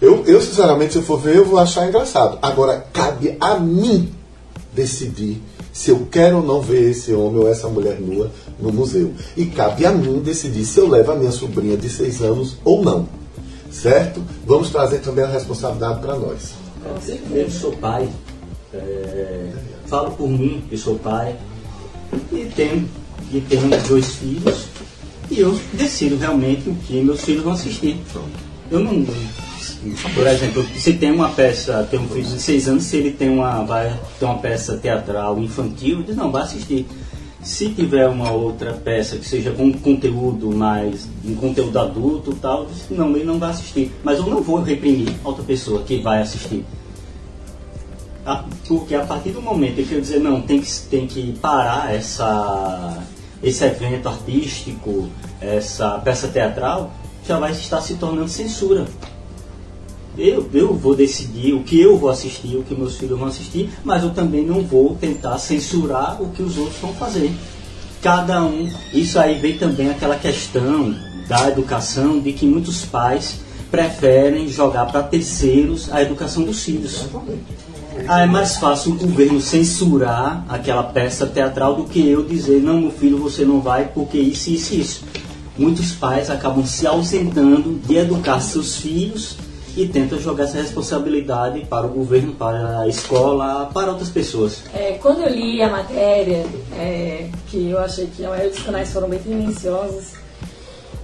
eu, eu, sinceramente, se eu for ver, eu vou achar engraçado. Agora, cabe a mim decidir se eu quero ou não ver esse homem ou essa mulher nua no museu. E cabe a mim decidir se eu levo a minha sobrinha de seis anos ou não. Certo? Vamos trazer também a responsabilidade para nós. Eu sou pai, é, falo por mim que sou pai, e tenho, e tenho dois filhos, e eu decido realmente o que meus filhos vão assistir. Eu não por exemplo, se tem uma peça, tem um filho de seis anos, se ele tem uma, vai ter uma peça teatral infantil, ele não vai assistir. Se tiver uma outra peça que seja com conteúdo mais, um conteúdo adulto tal, não, ele não vai assistir. Mas eu não vou reprimir outra pessoa que vai assistir. Porque a partir do momento em que eu dizer, não, tem que, tem que parar essa, esse evento artístico, essa peça teatral, já vai estar se tornando censura. Eu, eu vou decidir o que eu vou assistir, o que meus filhos vão assistir, mas eu também não vou tentar censurar o que os outros vão fazer. Cada um, isso aí vem também aquela questão da educação, de que muitos pais preferem jogar para terceiros a educação dos filhos. Ah, é mais fácil o governo censurar aquela peça teatral do que eu dizer, não, meu filho, você não vai porque isso, isso, isso. Muitos pais acabam se ausentando de educar seus filhos e tenta jogar essa responsabilidade para o governo, para a escola, para outras pessoas. É, quando eu li a matéria, é, que eu achei que a maioria dos canais foram bem tendenciosos,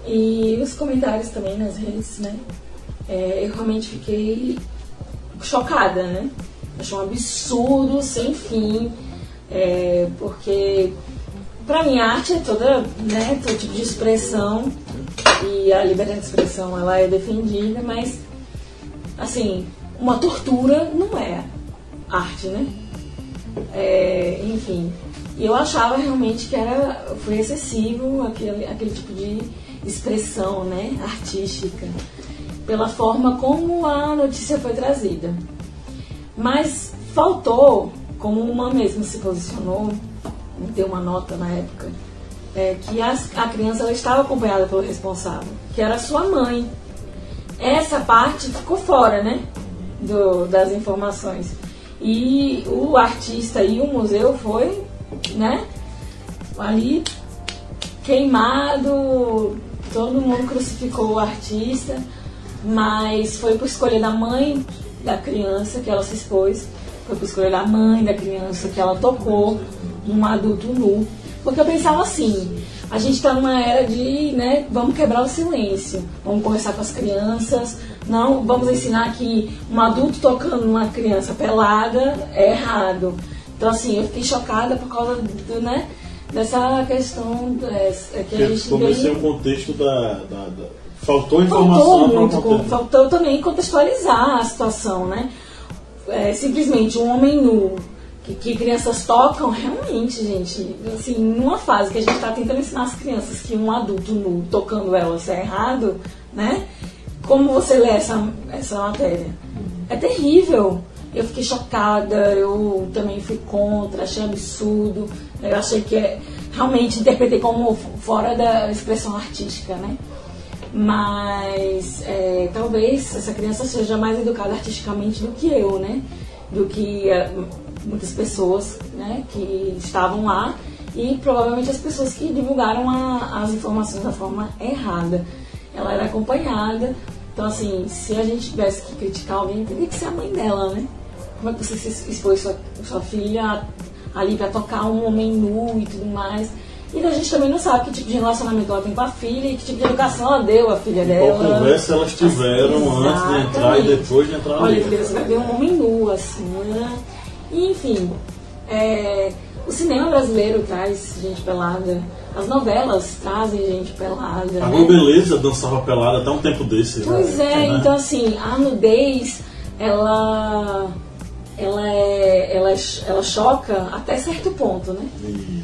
e os comentários também nas redes, né? É, eu realmente fiquei chocada, né? Achei um absurdo, sem fim, é, porque para mim a arte é toda, né, todo tipo de expressão e a liberdade de expressão ela é defendida, mas assim, uma tortura não é arte, né? É, enfim, eu achava realmente que era, foi excessivo aquele, aquele tipo de expressão né, artística, pela forma como a notícia foi trazida. Mas faltou, como uma mesma se posicionou, deu uma nota na época, é, que as, a criança ela estava acompanhada pelo responsável, que era sua mãe essa parte ficou fora, né? Do, das informações. E o artista e o museu foi, né? Ali queimado, todo mundo crucificou o artista, mas foi por escolha da mãe da criança que ela se expôs, foi por escolha da mãe da criança que ela tocou um adulto nu. Porque eu pensava assim, a gente está numa era de, né, vamos quebrar o silêncio, vamos conversar com as crianças, não vamos ensinar que um adulto tocando uma criança pelada é errado. Então, assim, eu fiquei chocada por causa do, né, dessa questão é, é que a gente comecei um contexto da, da, da, faltou informação faltou muito, com, faltou também contextualizar a situação, né? É, simplesmente um homem nu que, crianças tocam, realmente, gente, assim, numa fase que a gente está tentando ensinar as crianças que um adulto nu tocando elas é errado, né? Como você lê essa, essa matéria? É terrível. Eu fiquei chocada, eu também fui contra, achei absurdo. Eu achei que é, realmente interpretei como fora da expressão artística, né? Mas é, talvez essa criança seja mais educada artisticamente do que eu, né? Do que é, muitas pessoas né, que estavam lá e provavelmente as pessoas que divulgaram a, as informações da forma errada. Ela era acompanhada, então assim, se a gente tivesse que criticar alguém, teria que ser a mãe dela, né? Como é que você se expôs sua, sua filha ali para tocar um homem nu e tudo mais? E a gente também não sabe que tipo de relacionamento ela tem com a filha e que tipo de educação ela deu à filha dela. Qual conversa elas tiveram antes de entrar e depois de entrar Olha, filha, você vai ver um homem nu, assim, né? E, enfim, é, o cinema brasileiro traz gente pelada. As novelas trazem gente pelada. A né? Beleza dançava pelada até um tempo desse. Pois né? é, então assim, a nudez, ela ela é, ela, é- ela choca até certo ponto, né?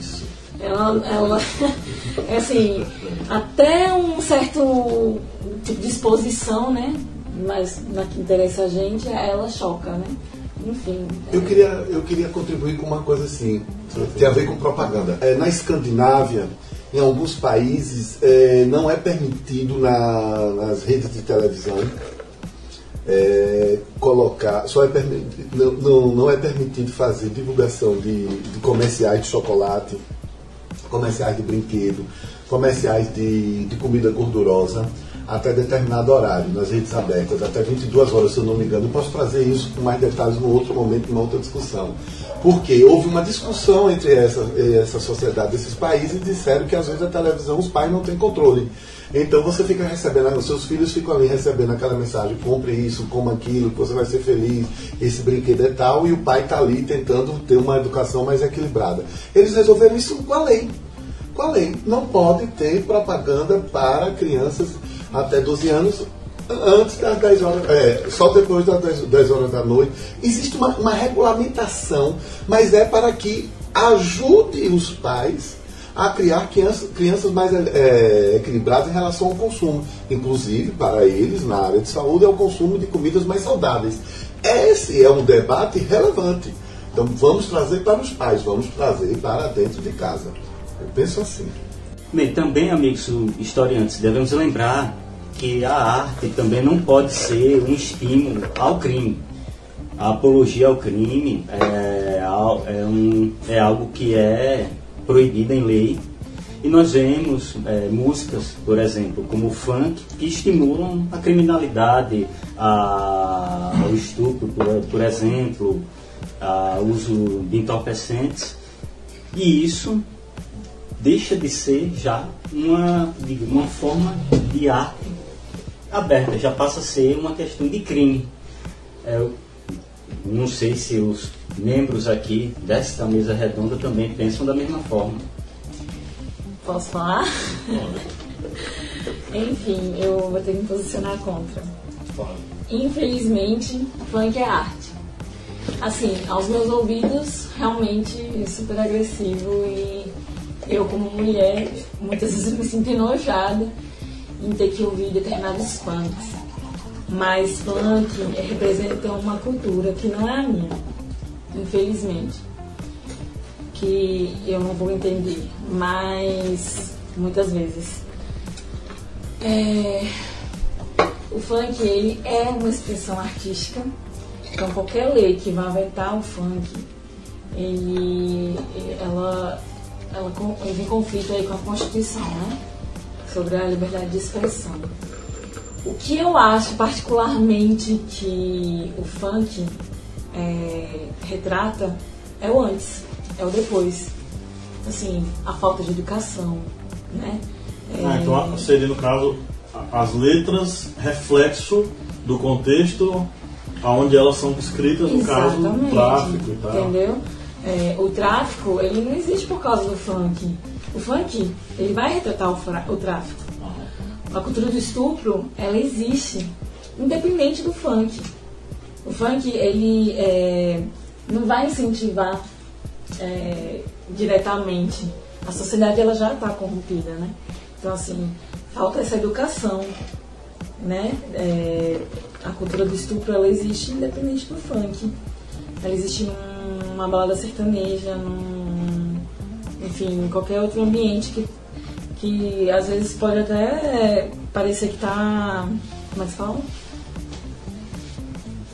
Isso. Ela, ela é assim, até um certo tipo de exposição, né? Mas na que interessa a gente, ela choca, né? Enfim. Eu queria, eu queria contribuir com uma coisa assim, tem a ver com propaganda. É, na Escandinávia, em alguns países, é, não é permitido na- nas redes de televisão é, colocar, só é permitido, não, não, não é permitido fazer divulgação de, de comerciais de chocolate, comerciais de brinquedo, comerciais de, de comida gordurosa até determinado horário, nas redes abertas, até 22 horas, se eu não me engano. Eu posso trazer isso com mais detalhes num outro momento, numa outra discussão. Porque houve uma discussão entre essa, essa sociedade, esses países, e disseram que às vezes a televisão, os pais não têm controle. Então você fica recebendo, seus filhos ficam ali recebendo aquela mensagem, compre isso, coma aquilo, que você vai ser feliz, esse brinquedo é tal, e o pai está ali tentando ter uma educação mais equilibrada. Eles resolveram isso com a lei. Com a lei. Não pode ter propaganda para crianças até 12 anos antes das 10 horas, é, só depois das 10, 10 horas da noite. Existe uma, uma regulamentação, mas é para que ajude os pais a criar crianças, crianças mais é, equilibradas em relação ao consumo. Inclusive, para eles, na área de saúde, é o consumo de comidas mais saudáveis. Esse é um debate relevante. Então, vamos trazer para os pais, vamos trazer para dentro de casa. Eu penso assim. Bem, também, amigos historiantes, devemos lembrar que a arte também não pode ser um estímulo ao crime. A apologia ao crime é, é, um, é algo que é proibido em lei. E nós vemos é, músicas, por exemplo, como o funk, que estimulam a criminalidade, a, o estupro, por, por exemplo, o uso de entorpecentes. E isso deixa de ser já uma, digo, uma forma de arte aberta, já passa a ser uma questão de crime. É, Eu não sei se os membros aqui desta mesa redonda também pensam da mesma forma. Posso falar? Enfim, eu vou ter que me posicionar contra. Infelizmente, funk é arte. Assim, aos meus ouvidos, realmente é super agressivo e eu, como mulher, muitas vezes me sinto enojada em ter que ouvir determinados funks. Mas funk representa uma cultura que não é a minha, infelizmente. Que eu não vou entender, mas muitas vezes. É, o funk ele é uma expressão artística, então qualquer lei que vá vetar o funk, ele, ela, ela entra em conflito aí com a Constituição, né? Sobre a liberdade de expressão. O que eu acho particularmente que o funk é, retrata é o antes, é o depois. Assim, a falta de educação, né? É, Ah, então seria, no caso, as letras reflexo do contexto onde elas são escritas, no caso, do tráfico e tal. Entendeu? É, o tráfico, ele não existe por causa do funk. O funk, ele vai retratar o, o tráfico. A cultura do estupro, ela existe, independente do funk. O funk, ele é, não vai incentivar é, diretamente. A sociedade, ela já está corrompida, né? Então, assim, falta essa educação, né? É, a cultura do estupro, ela existe independente do funk. Ela existe num- numa balada sertaneja, num, enfim, em qualquer outro ambiente que, que às vezes pode até parecer que tá. Como é que se fala?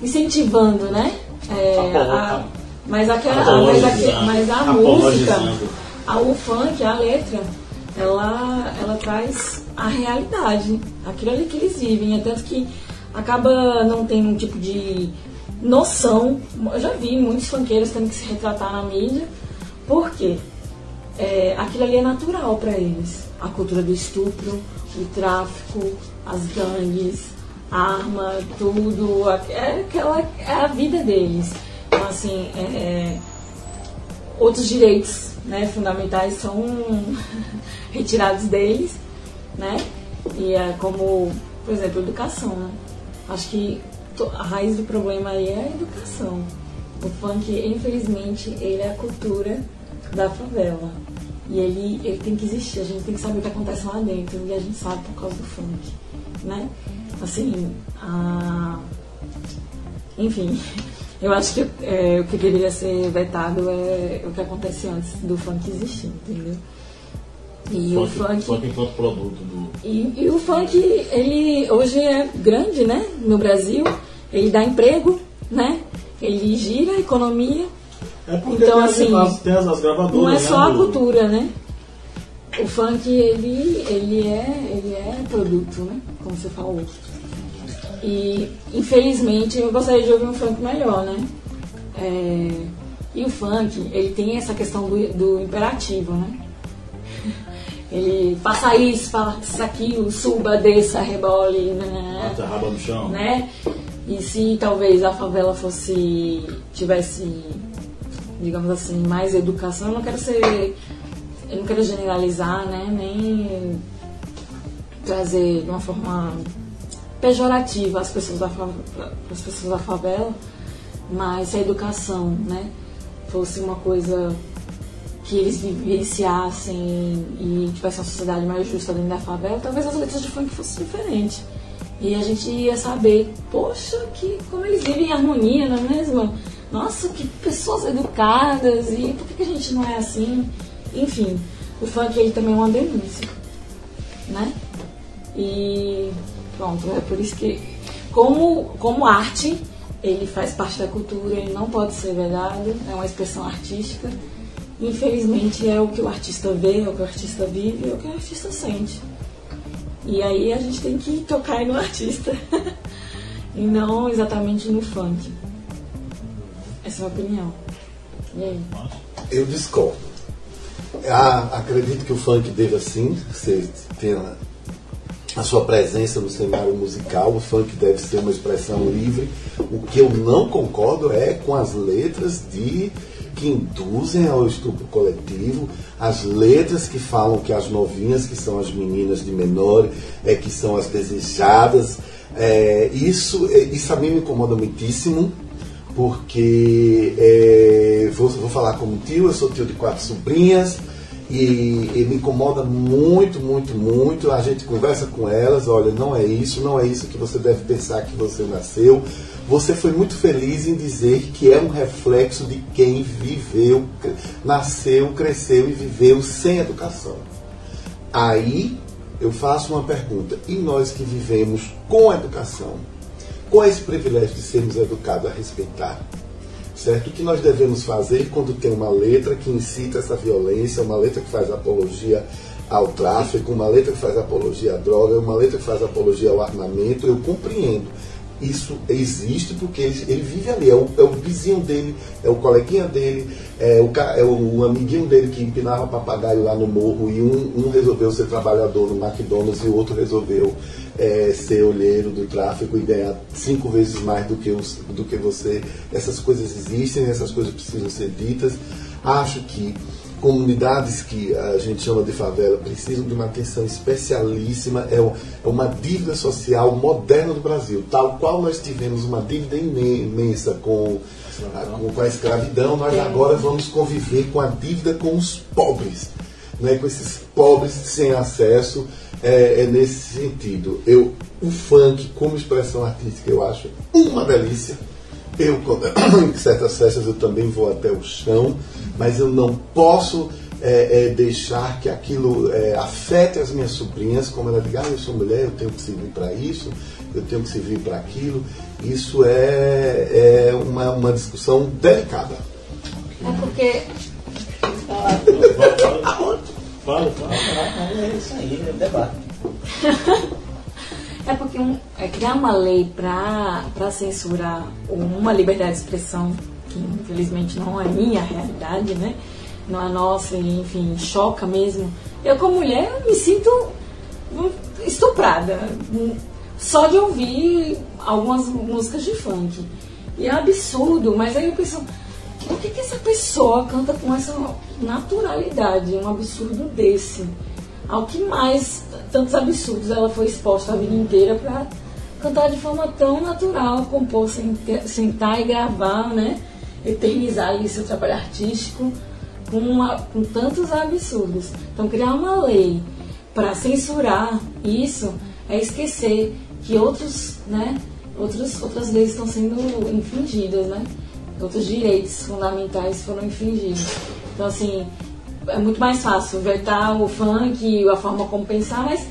Incentivando, né? É, a- mas, aquela, mas, aque- mas a música, a, o funk, a letra, ela, ela traz a realidade, aquilo ali que eles vivem. É tanto que acaba não tendo um tipo de noção. Eu já vi muitos funkeiros tendo que se retratar na mídia. Por quê? É, aquilo ali é natural para eles. A cultura do estupro, o tráfico, as gangues, arma, tudo. É, aquela, é a vida deles. Então, assim, é, é, outros direitos né, fundamentais são retirados deles, né? E é como, por exemplo, educação, né? Acho que a raiz do problema aí é a educação. o funk, infelizmente, ele é a cultura da favela. E ele, ele tem que existir, a gente tem que saber o que acontece lá dentro. E a gente sabe por causa do funk, né? Assim, a... enfim, eu acho que é, o que deveria ser vetado é o que acontece antes do funk existir, entendeu? E funk, o funk, funk enquanto produto do... E, e, o funk, ele hoje é grande, né? No Brasil, ele dá emprego, né? Ele gira a economia. É porque então, tem, assim, as, tem as, as gravadoras. Não é né, só a cultura, né? O funk, ele, ele, é, ele é produto, né? Como você falou. E, infelizmente, eu gostaria de ouvir um funk melhor, né? É, e o funk, ele tem essa questão do, do imperativo, né? Ele faça isso, faça aquilo, suba, desça, rebole, né? Bata a raba no chão. Né? E se talvez a favela fosse. tivesse, digamos assim, mais educação, eu não quero ser. Eu não quero generalizar, né? Nem trazer de uma forma pejorativa as pessoas da, as pessoas da favela, mas se a educação, né, fosse uma coisa que eles vivenciassem e tivesse uma sociedade mais justa dentro da favela, talvez as letras de funk fossem diferentes. E a gente ia saber, poxa, que, como eles vivem em harmonia, não é mesmo? Nossa, que pessoas educadas, e por que, a gente não é assim? Enfim, o funk ele também é uma denúncia, né? E pronto, é por isso que, como, como arte, ele faz parte da cultura, ele não pode ser vedado, é uma expressão artística infelizmente é o que o artista vê, é o que o artista vive, é o que o artista sente. E aí a gente tem que tocar no artista e não exatamente no funk. Essa a minha opinião. E aí? Eu discordo. Ah, acredito que o funk deva sim ser, tenha a sua presença no cenário musical, o funk deve ser uma expressão livre. O que eu não concordo é com as letras de que induzem ao estupro coletivo, as letras que falam que as novinhas, que são as meninas de menor, é, que são as desejadas. É, isso, é, isso a mim me incomoda muitíssimo, porque é, vou, vou falar como tio, eu sou tio de quatro sobrinhas, e, e, me incomoda muito, muito, muito. A gente conversa com elas, olha, não é isso, não é isso que você deve pensar que você nasceu. Você foi muito feliz em dizer que é um reflexo de quem viveu, nasceu, cresceu e viveu sem educação. Aí eu faço uma pergunta: e nós que vivemos com educação, com esse privilégio de sermos educados a respeitar? certo? O que nós devemos fazer quando tem uma letra que incita essa violência, uma letra que faz apologia ao tráfico, uma letra que faz apologia à droga, uma letra que faz apologia ao armamento, eu compreendo. Isso existe porque ele, vive ali, é o, é o, vizinho dele, é o coleguinha dele, é o, é o amiguinho dele que empinava papagaio lá no morro e um, um resolveu ser trabalhador no McDonald's e o outro resolveu é, ser olheiro do tráfico e ganhar cinco vezes mais do que, os, do que você. Essas coisas existem, essas coisas precisam ser ditas. Acho que comunidades que a gente chama de favela precisam de uma atenção especialíssima. É, é uma dívida social moderna do Brasil, tal qual nós tivemos uma dívida imensa com a, com a escravidão, nós agora vamos conviver com a dívida com os pobres, né, com esses pobres sem acesso é, é, nesse sentido. Eu, o funk como expressão artística eu acho uma delícia. Eu, em certas festas, eu também vou até o chão, mas eu não posso é, é, deixar que aquilo é, afete as minhas sobrinhas, como ela diga, ah, eu sou mulher, eu tenho que servir para isso, eu tenho que servir para aquilo. Isso é, é uma, uma discussão delicada. É porque. Fala, fala. É isso aí, é debate. é porque um, é, criar uma lei para censurar uma liberdade de expressão, que infelizmente não é minha realidade, né? Não é nossa, enfim, choca mesmo. Eu, como mulher, me sinto estuprada. Só de ouvir algumas músicas de funk. E é absurdo, mas aí eu penso, por que, que essa pessoa canta com essa naturalidade, um absurdo desse? Ao que mais tantos absurdos ela foi exposta a vida inteira para cantar de forma tão natural, compor, sentar e gravar, né? Eternizar ali seu trabalho artístico com, uma, com tantos absurdos. Então, criar uma lei para censurar isso é esquecer que outros, né, outros, outras leis estão sendo infringidas, né? Outros direitos fundamentais foram infringidos. Então, assim, é muito mais fácil vetar o funk, a forma como pensar, mas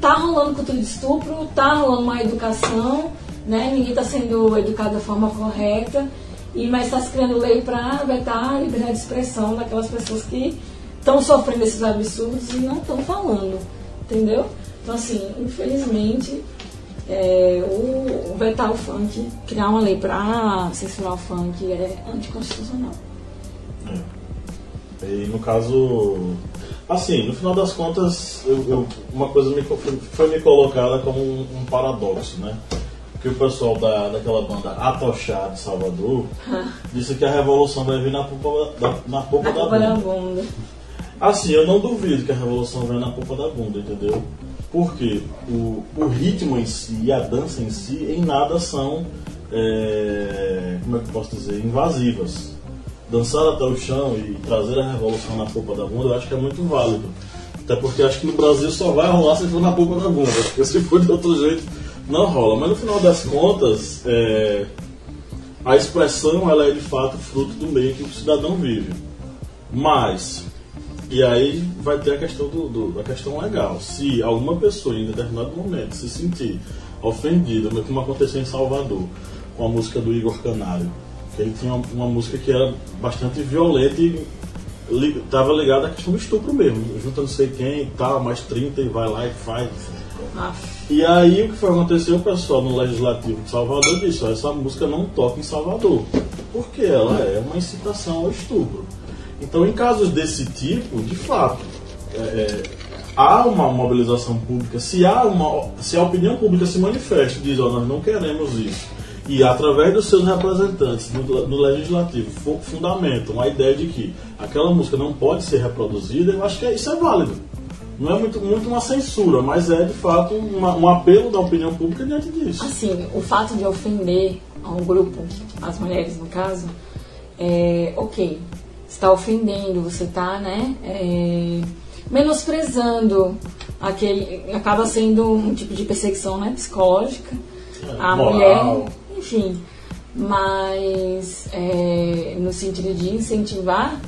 tá rolando cultura de estupro, tá rolando uma educação, né? Ninguém está sendo educado da forma correta, e mas está se criando lei para vetar a liberdade de expressão daquelas pessoas que estão sofrendo esses absurdos e não estão falando, entendeu? Então, assim, infelizmente, é, o, vetar o funk, criar uma lei para censurar o funk é anticonstitucional. É. E no caso, assim, no final das contas, eu, eu, uma coisa me, foi me colocada como um, um, paradoxo, né? Que o pessoal da, daquela banda Atochá de Salvador disse que a revolução vai vir na polpa da, na polpa da, bunda. da bunda. Assim, eu não duvido que a revolução venha na polpa da bunda, entendeu? Porque o, o ritmo em si e a dança em si, em nada são, é, como é que eu posso dizer, invasivas. Dançar até o chão e trazer a revolução na polpa da bunda, eu acho que é muito válido. Até porque acho que no Brasil só vai rolar se for na polpa da bunda, porque se for de outro jeito, não rola. Mas no final das contas, é, a expressão ela é de fato fruto do meio que o cidadão vive. Mas e aí vai ter a questão, do, do, a questão legal. Se alguma pessoa em determinado momento se sentir ofendida, como aconteceu em Salvador, com a música do Igor Canário, que ele tinha uma, uma música que era bastante violenta e estava li, ligada à questão do estupro mesmo. Junta não sei quem e tal, mais 30 e vai lá e faz. E aí o que foi acontecer, o pessoal no Legislativo de Salvador disse, ó, essa música não toca em Salvador. Porque ela é uma incitação ao estupro. Então, em casos desse tipo, de fato, é, é, há uma mobilização pública. Se, há uma, se a opinião pública se manifesta e diz: oh, nós não queremos isso, e através dos seus representantes no, no legislativo fundamentam a ideia de que aquela música não pode ser reproduzida, eu acho que isso é válido. Não é muito, muito uma censura, mas é de fato uma, um apelo da opinião pública diante disso. Assim, o fato de ofender a um grupo, as mulheres no caso, é ok está ofendendo, você está né, é, menosprezando aquele. acaba sendo um tipo de perseguição né, psicológica. É, a moral. mulher, enfim. Mas é, no sentido de incentivar,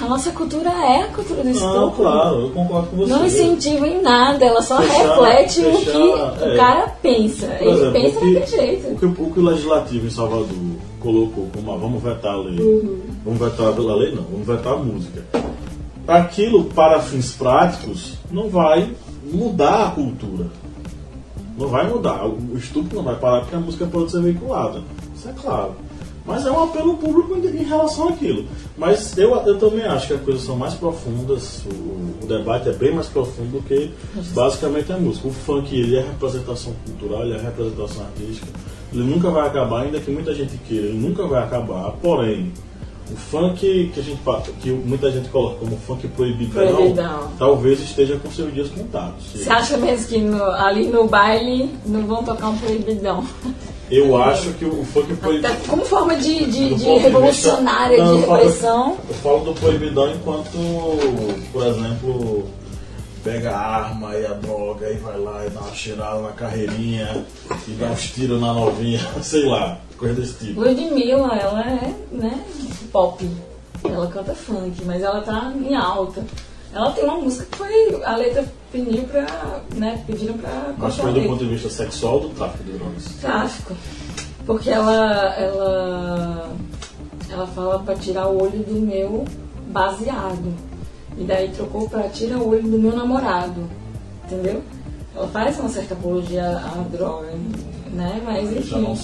a nossa cultura é a cultura do estupro. Não, claro, eu concordo com você. Não incentiva em nada, ela só fechar, reflete fechar, o que é. o cara pensa. Por Ele exemplo, pensa daquele jeito. O que, o que o legislativo em Salvador colocou como ah, vamos vetar a lei. Uhum. Vamos vetar a lei não, vamos vetar a música. Aquilo, para fins práticos, não vai mudar a cultura. Não vai mudar. O estupro não vai parar porque a música pode ser veiculada. Isso é claro. Mas é um apelo público em relação àquilo. Mas eu, eu também acho que as coisas são mais profundas, o, o debate é bem mais profundo do que basicamente a música. O funk ele é representação cultural, ele é representação artística ele nunca vai acabar, ainda que muita gente queira, ele nunca vai acabar. Porém, o funk que a gente que muita gente coloca como funk proibidão, proibidão. talvez esteja com seus dias contados. Você acha mesmo que no, ali no baile não vão tocar um proibidão? Eu acho que o funk proibidão. Como forma de, de, de revolucionária, de, de repressão. Eu falo do proibidão enquanto, por exemplo, pega a arma e a droga e vai lá e dá uma cheirada na carreirinha e dá uns tiros na novinha, sei lá, coisa desse tipo. Ludmilla, ela é, né, pop. Ela canta funk, mas ela tá em alta. Ela tem uma música que foi. A letra pediu pra. né, pediram pra. Mas foi do ponto de vista sexual do tráfico de drogas? Tráfico. Porque ela. ela. ela fala pra tirar o olho do meu baseado. E daí trocou para tira o olho do meu namorado. Entendeu? Ela faz uma certa apologia à droga, né? Mas enfim.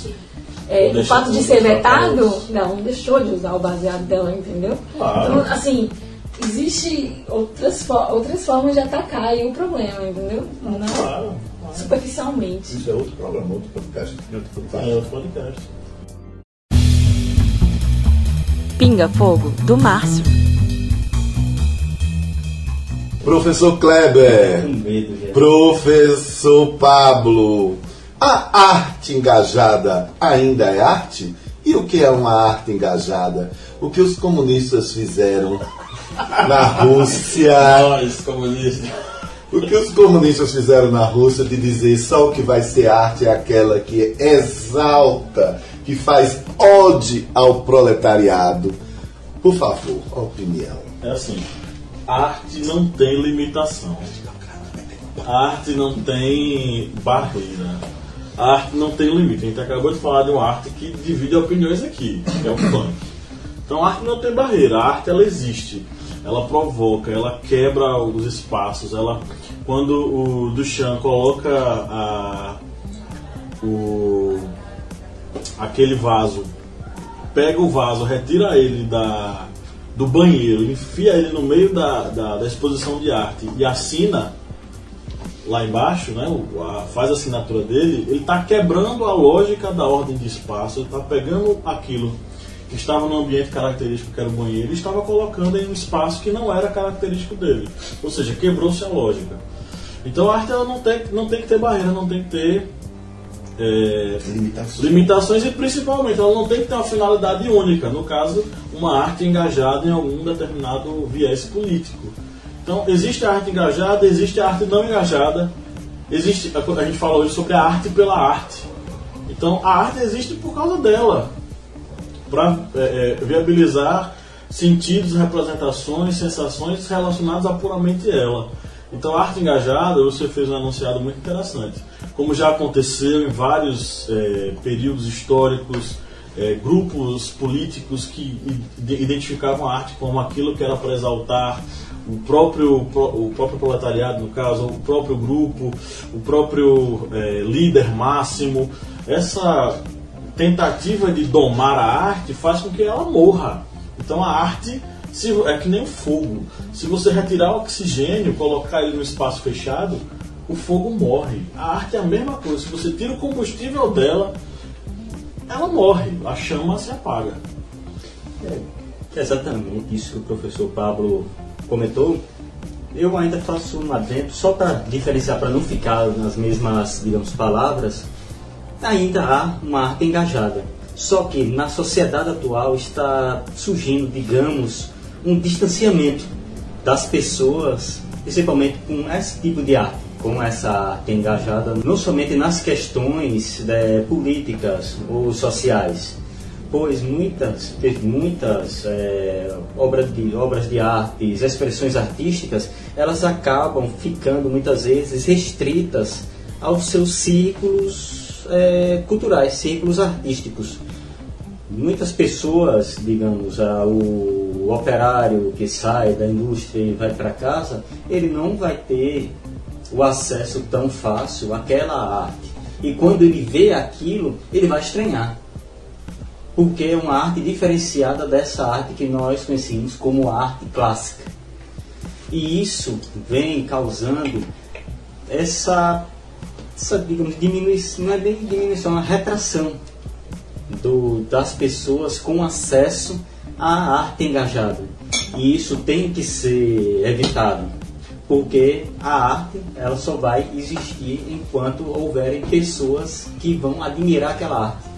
É, o fato de ser vetado, não, não deixou de usar o baseado dela, entendeu? Claro. Então, assim, existe outras, outras formas de atacar aí o problema, entendeu? Não claro, claro. superficialmente. Isso é outro problema, outro podcast. Outro podcast. É outro podcast. Pinga Fogo, do Márcio. Professor Kleber. Professor Pablo. A arte engajada ainda é arte? E o que é uma arte engajada? O que os comunistas fizeram na Rússia? Nós, comunistas. O que os comunistas fizeram na Rússia de dizer só o que vai ser arte é aquela que exalta, que faz ode ao proletariado. Por favor, opinião. É assim, arte não tem limitação. A arte não tem barreira. A arte não tem limite. A gente acabou de falar de uma arte que divide opiniões aqui, que é o funk. Então a arte não tem barreira, a arte ela existe. Ela provoca, ela quebra os espaços. Ela, quando o Duchamp coloca a, o, aquele vaso, pega o vaso, retira ele da, do banheiro, enfia ele no meio da, da, da exposição de arte e assina lá embaixo, né, a- faz a assinatura dele, ele está quebrando a lógica da ordem de espaço, ele está pegando aquilo estava no ambiente característico que era o banheiro e estava colocando em um espaço que não era característico dele. Ou seja, quebrou-se a lógica. Então a arte ela não, tem, não tem que ter barreira, não tem que ter é, Limitações. limitações e principalmente ela não tem que ter uma finalidade única, no caso, uma arte engajada em algum determinado viés político. Então, existe a arte engajada, existe a arte não engajada, existe, a gente fala hoje sobre a arte pela arte. Então, a arte existe por causa dela, para viabilizar sentidos, representações, sensações relacionadas a puramente ela. Então, a arte engajada, você fez um anunciado muito interessante. Como já aconteceu em vários eh, períodos históricos, eh, grupos políticos que ide- identificavam a arte como aquilo que era para exaltar o próprio, o próprio proletariado, no caso, o próprio grupo, o próprio eh, líder máximo. Essa tentativa de domar a arte faz com que ela morra. Então a arte se- é que nem o fogo. Se você retirar o oxigênio, colocar ele no espaço fechado, o fogo morre. A arte é a mesma coisa. Se você tira o combustível dela, ela morre. A chama se apaga. Que é exatamente isso que o professor Pablo comentou. Eu ainda faço um adendo, só para diferenciar, para não ficar nas mesmas, digamos, palavras, ainda há uma arte engajada. Só que na sociedade atual está surgindo, digamos, um distanciamento das pessoas, principalmente com esse tipo de arte, com essa arte engajada, não somente nas questões né, políticas ou sociais, pois muitas, muitas é, obras, de, obras de artes, expressões artísticas, elas acabam ficando muitas vezes restritas aos seus círculos é, culturais, círculos artísticos. Muitas pessoas, digamos, ah, o, o operário que sai da indústria e vai para casa, ele não vai ter o acesso tão fácil àquela arte. E quando ele vê aquilo, ele vai estranhar porque é uma arte diferenciada dessa arte que nós conhecemos como arte clássica. E isso vem causando essa, essa digamos, diminuição, não é bem diminuição, é uma retração do, das pessoas com acesso à arte engajada. E isso tem que ser evitado, porque a arte ela só vai existir enquanto houverem pessoas que vão admirar aquela arte.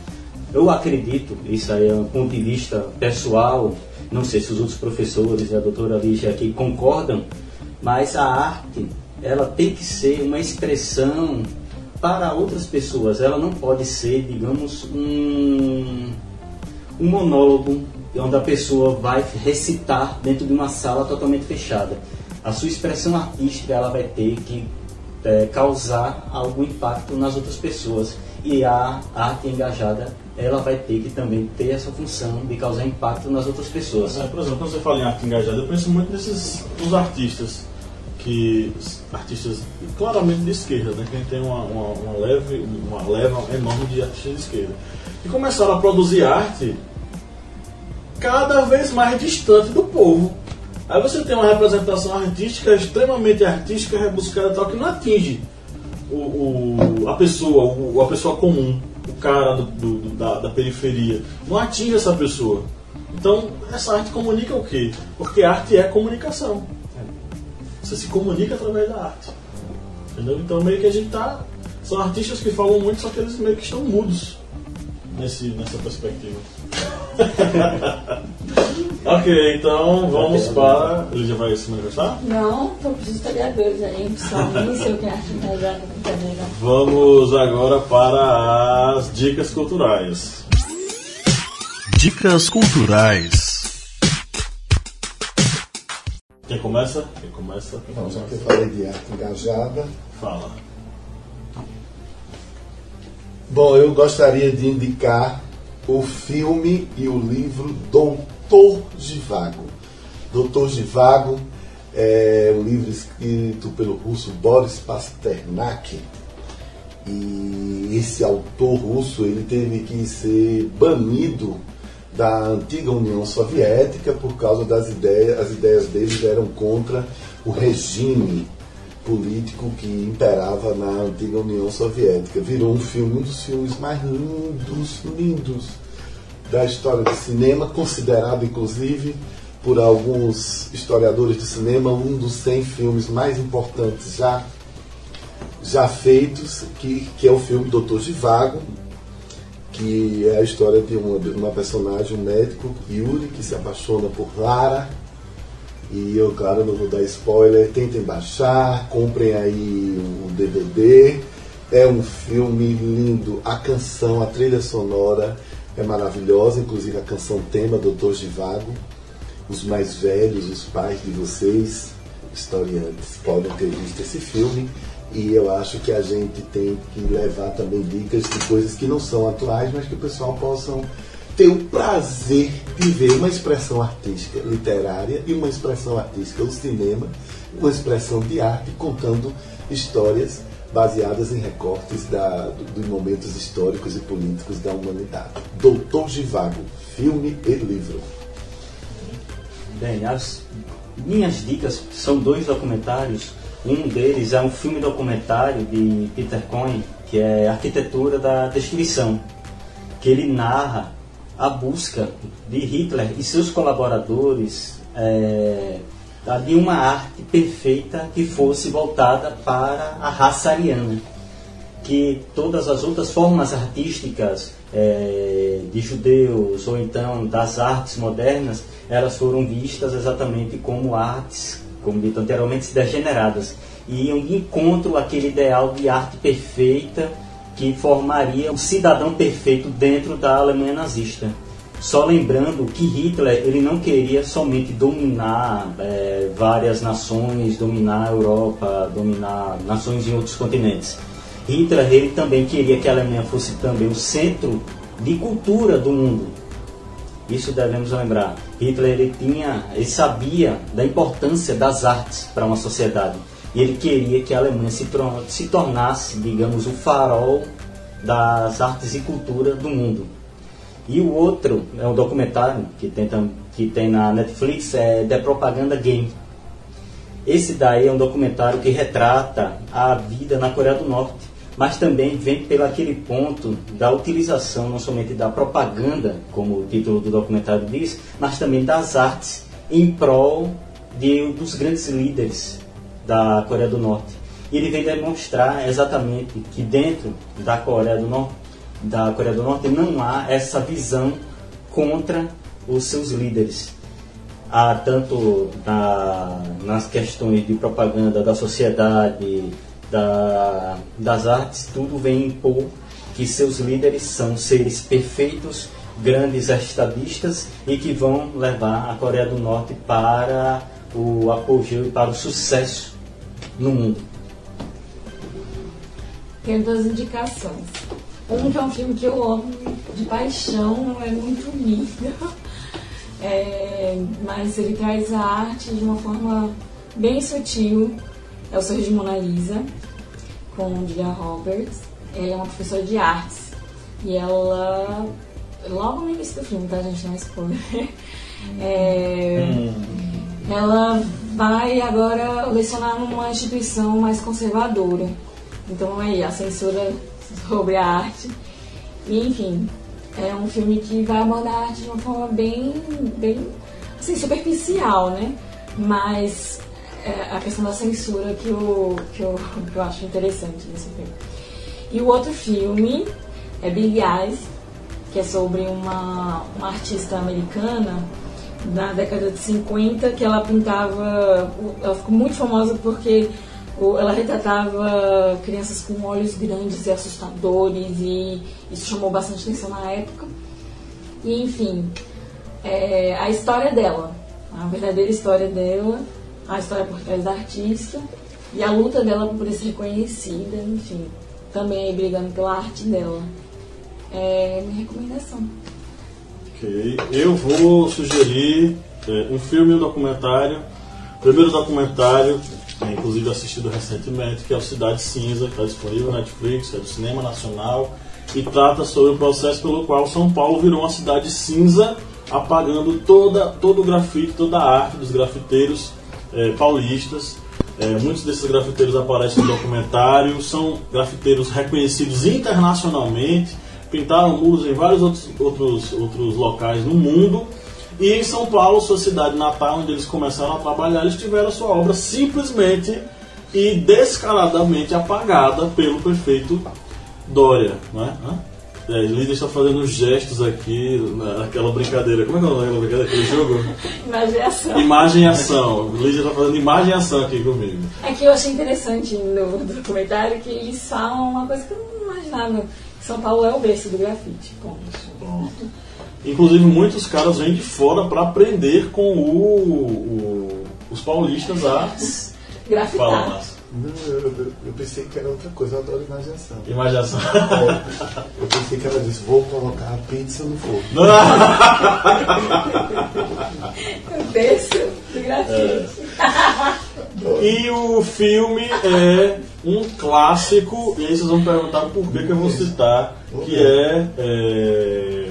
Eu acredito, isso aí é um ponto de vista pessoal, não sei se os outros professores e a doutora Lígia aqui concordam, mas a arte, ela tem que ser uma expressão para outras pessoas. Ela não pode ser, digamos, um, um monólogo onde a pessoa vai recitar dentro de uma sala totalmente fechada. A sua expressão artística, ela vai ter que é, causar algum impacto nas outras pessoas. E a arte engajada, ela vai ter que também ter essa função de causar impacto nas outras pessoas. É, por exemplo, quando você fala em arte engajada, eu penso muito nesses nos artistas que artistas claramente de esquerda, né? Que a gente tem uma, uma, uma leve, uma leva enorme de artistas de esquerda que começaram a produzir arte cada vez mais distante do povo. Aí você tem uma representação artística extremamente artística, rebuscada, tal que não atinge o, o- a pessoa, o, a pessoa comum, o cara do- do- da, da periferia. Não atinge essa pessoa. Então, essa arte comunica o quê? Porque arte é comunicação. Você se comunica através da arte. Entendeu? Então, meio que a gente tá. São artistas que falam muito, só que eles meio que estão mudos nesse, nessa perspectiva. Ok, então vamos para. Ele já vai se manifestar? Não, tô com os historiadores aí, pessoal. Nem sei o que é arte engajada, brincadeira. Vamos agora para as dicas culturais. Dicas culturais. Quem começa? Quem começa? Quem Bom, já que eu falei de arte engajada, Fala. bom, eu gostaria de indicar o filme e o livro Doutor Givago. Doutor Givago é um livro escrito pelo russo Boris Pasternak. E esse autor russo ele teve que ser banido da antiga União Soviética por causa das ideias, as ideias dele eram contra o regime político que imperava na antiga União Soviética. Virou um filme, um dos filmes mais lindos, lindos da história do cinema, considerado inclusive por alguns historiadores do cinema um dos 100 filmes mais importantes já já feitos, que, que é o filme Doutor Givago, que é a história de uma, de uma personagem, um médico, Yuri, que se apaixona por Lara. E eu, claro, não vou dar spoiler. Tentem baixar, comprem aí o DVD. É um filme lindo. A canção, a trilha sonora é maravilhosa, inclusive a canção tema Doutor Givago. Os mais velhos, os pais de vocês, historiantes, podem ter visto esse filme. E eu acho que a gente tem que levar também dicas de coisas que não são atuais, mas que o pessoal possam ter o prazer de ver uma expressão artística literária e uma expressão artística do cinema, uma expressão de arte contando histórias baseadas em recortes da, do- dos momentos históricos e políticos da humanidade. Doutor Givago, filme e livro. Bem, as minhas dicas são dois documentários. Um deles é um filme documentário de Peter Cohen, que é Arquitetura da Destruição, que ele narra a busca de Hitler e seus colaboradores é, da- de uma arte perfeita que fosse voltada para a raça ariana que todas as outras formas artísticas eh, de judeus ou então das artes modernas, elas foram vistas exatamente como artes, como dito anteriormente, degeneradas. E iam de encontro àquele ideal de arte perfeita que formaria um cidadão perfeito dentro da Alemanha nazista. Só lembrando que Hitler ele não queria somente dominar eh, várias nações, dominar a Europa, dominar nações em outros continentes. Hitler ele também queria que a Alemanha fosse também o centro de cultura do mundo. Isso devemos lembrar. Hitler ele tinha, ele sabia da importância das artes para uma sociedade e ele queria que a Alemanha se, se tornasse, digamos, o farol das artes e cultura do mundo. E o outro é um documentário que tem, que tem na Netflix, é The Propaganda Game. Esse daí é um documentário que retrata a vida na Coreia do Norte, mas também vem pelo aquele ponto da utilização não somente da propaganda, como o título do documentário diz, mas também das artes em prol de, dos grandes líderes da Coreia do Norte. E ele vem demonstrar exatamente que dentro da Coreia do Norte, da Coreia do Norte não há essa visão contra os seus líderes tanto na, nas questões de propaganda da sociedade, da, das artes, tudo vem impor que seus líderes são seres perfeitos, grandes estadistas e que vão levar a Coreia do Norte para o apogeu e para o sucesso no mundo. Tenho duas indicações. Um que é um filme que eu amo de paixão, é muito lindo. É, mas ele traz a arte de uma forma bem sutil. É o Sorriso de Mona Lisa, com Julia Roberts. Ela é uma professora de artes. E ela. Logo no início do filme, tá, gente? Não é spoiler. É, ela vai agora lecionar numa instituição mais conservadora. Então aí a censura sobre a arte. E, enfim, é um filme que vai abordar a arte de uma forma bem, bem assim, superficial, né? Mas é a questão da censura que eu, que, eu, que eu acho interessante nesse filme. E o outro filme é Big Eyes, que é sobre uma, uma artista americana da década de 50 que ela pintava, ela ficou muito famosa porque ela retratava crianças com olhos grandes e assustadores e isso chamou bastante atenção na época. E enfim, é, a história dela, a verdadeira história dela, a história por trás da artista e a luta dela por ser reconhecida, enfim, também brigando pela arte dela. É minha recomendação. Ok. Eu vou sugerir é, um filme e um documentário. Primeiro documentário, é, inclusive assistido recentemente, que é o Cidade Cinza, que está disponível na Netflix, é do Cinema Nacional, e trata sobre o processo pelo qual São Paulo virou uma cidade cinza, apagando toda, todo o grafite, toda a arte dos grafiteiros é, paulistas. É, muitos desses grafiteiros aparecem no documentário, são grafiteiros reconhecidos internacionalmente, pintaram muros em vários outros, outros, outros locais no mundo. E em São Paulo, sua cidade natal, onde eles começaram a trabalhar, eles tiveram sua obra simplesmente e descaradamente apagada pelo prefeito Dória. Né? Hã? É, Lídia está fazendo gestos aqui, naquela brincadeira. Como é que é o nome daquela brincadeira? Aquele jogo? Imaginação. Imagem e ação. Lídia está fazendo imagem e ação aqui comigo. É que eu achei interessante no documentário que eles falam uma coisa que eu não imaginava. São Paulo é o berço do grafite. Ponto. Inclusive, muitos caras vêm de fora para aprender com o- o- os paulistas a Grafitar. falar. Não, eu, eu- eu pensei que era outra coisa, eu adoro imaginação. Imaginação. É, eu pensei que ela disse, vou colocar a pizza no fogo. O berço do grafite. E o filme é um clássico, e aí vocês vão perguntar por que, que eu vou citar, que é, é,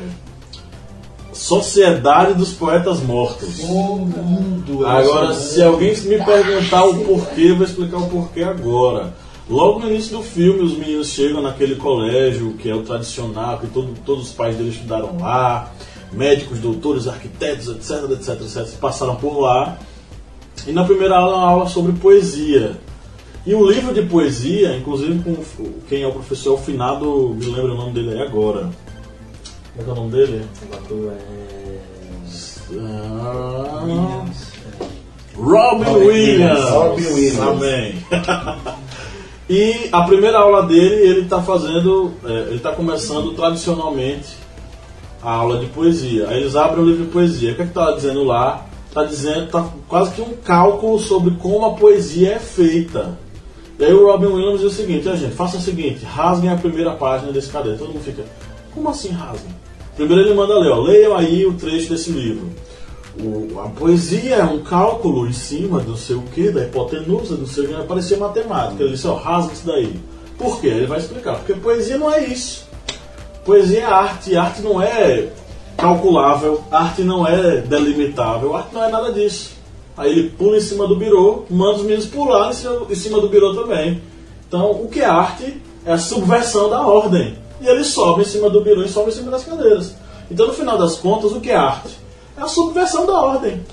Sociedade dos Poetas Mortos. O mundo é Agora, se alguém me perguntar o porquê, eu vou explicar o porquê agora. Logo no início do filme, os meninos chegam naquele colégio que é o tradicional, que todo- todos os pais deles estudaram lá, médicos, doutores, arquitetos, etc, etc, etc, passaram por lá. E na primeira aula, uma aula sobre poesia. E o livro de poesia, inclusive com quem é o professor, é o finado, me lembro o nome dele aí agora. Como é que é o nome dele? O ator é. Ah, Williams. Robin Williams. Robin Williams. Amém. e a primeira aula dele, ele está fazendo, é, ele está começando tradicionalmente a aula de poesia. Aí eles abrem o livro de poesia. O que é que está dizendo lá? Está dizendo, tá quase que um cálculo sobre como a poesia é feita. E aí o Robin Williams diz o seguinte, gente, faça o seguinte, rasguem a primeira página desse caderno. Todo mundo fica, como assim rasguem? Primeiro ele manda ler, ó, leiam aí o trecho desse livro. O- a poesia é um cálculo em cima do sei o que, da hipotenusa, do sei o que, parecia matemática. Ele disse, ó, rasga isso daí. Por quê? Ele vai explicar. Porque poesia não é isso. Poesia é arte, arte não é calculável, arte não é delimitável, arte não é nada disso. Aí ele pula em cima do birô, manda os meninos pular em cima do birô também. Então, o que é arte é a subversão da ordem. E ele sobe em cima do birô e sobe em cima das cadeiras. Então, no final das contas, o que é arte? É a subversão da ordem.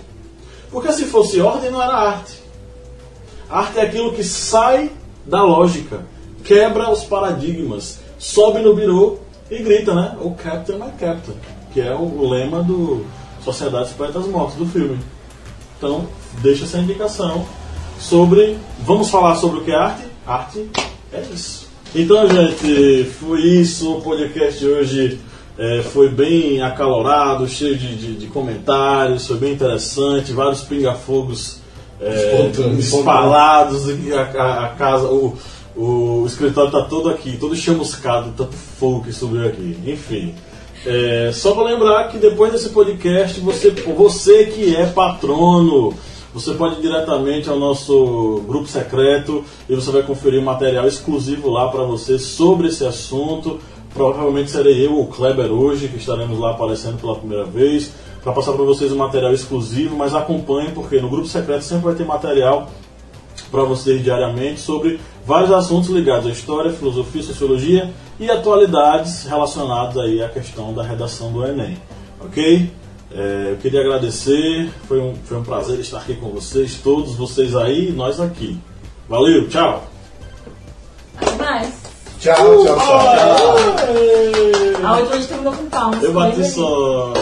Porque se fosse ordem, não era arte. Arte é aquilo que sai da lógica, quebra os paradigmas, sobe no birô e grita, né? O Captain my Captain, que é o lema do Sociedade dos Poetas Mortos do filme. Então, deixa essa indicação sobre. Vamos falar sobre o que é arte? Arte é isso. Então, gente, foi isso. O podcast de hoje é, foi bem acalorado, cheio de, de- de comentários, foi bem interessante. Vários pingafogos é, espalhados. A, a- a casa, o, o escritório está todo aqui, todo chamuscado, tanto fogo que subiu aqui. Enfim. É, só para lembrar que depois desse podcast, você, você que é patrono, você pode ir diretamente ao nosso grupo secreto e você vai conferir material exclusivo lá para você sobre esse assunto. Provavelmente serei eu ou Kleber hoje, que estaremos lá aparecendo pela primeira vez, para passar para vocês um material exclusivo, mas acompanhem, porque no grupo secreto sempre vai ter material para vocês diariamente sobre vários assuntos ligados à história, filosofia, sociologia e atualidades relacionadas aí à questão da redação do Enem. Ok? É, eu queria agradecer, foi um, foi um prazer estar aqui com vocês, todos vocês aí e nós aqui. Valeu, tchau! Até mais. Tchau, tchau, tchau. tchau. A última a gente terminou com palmas. Eu bati só.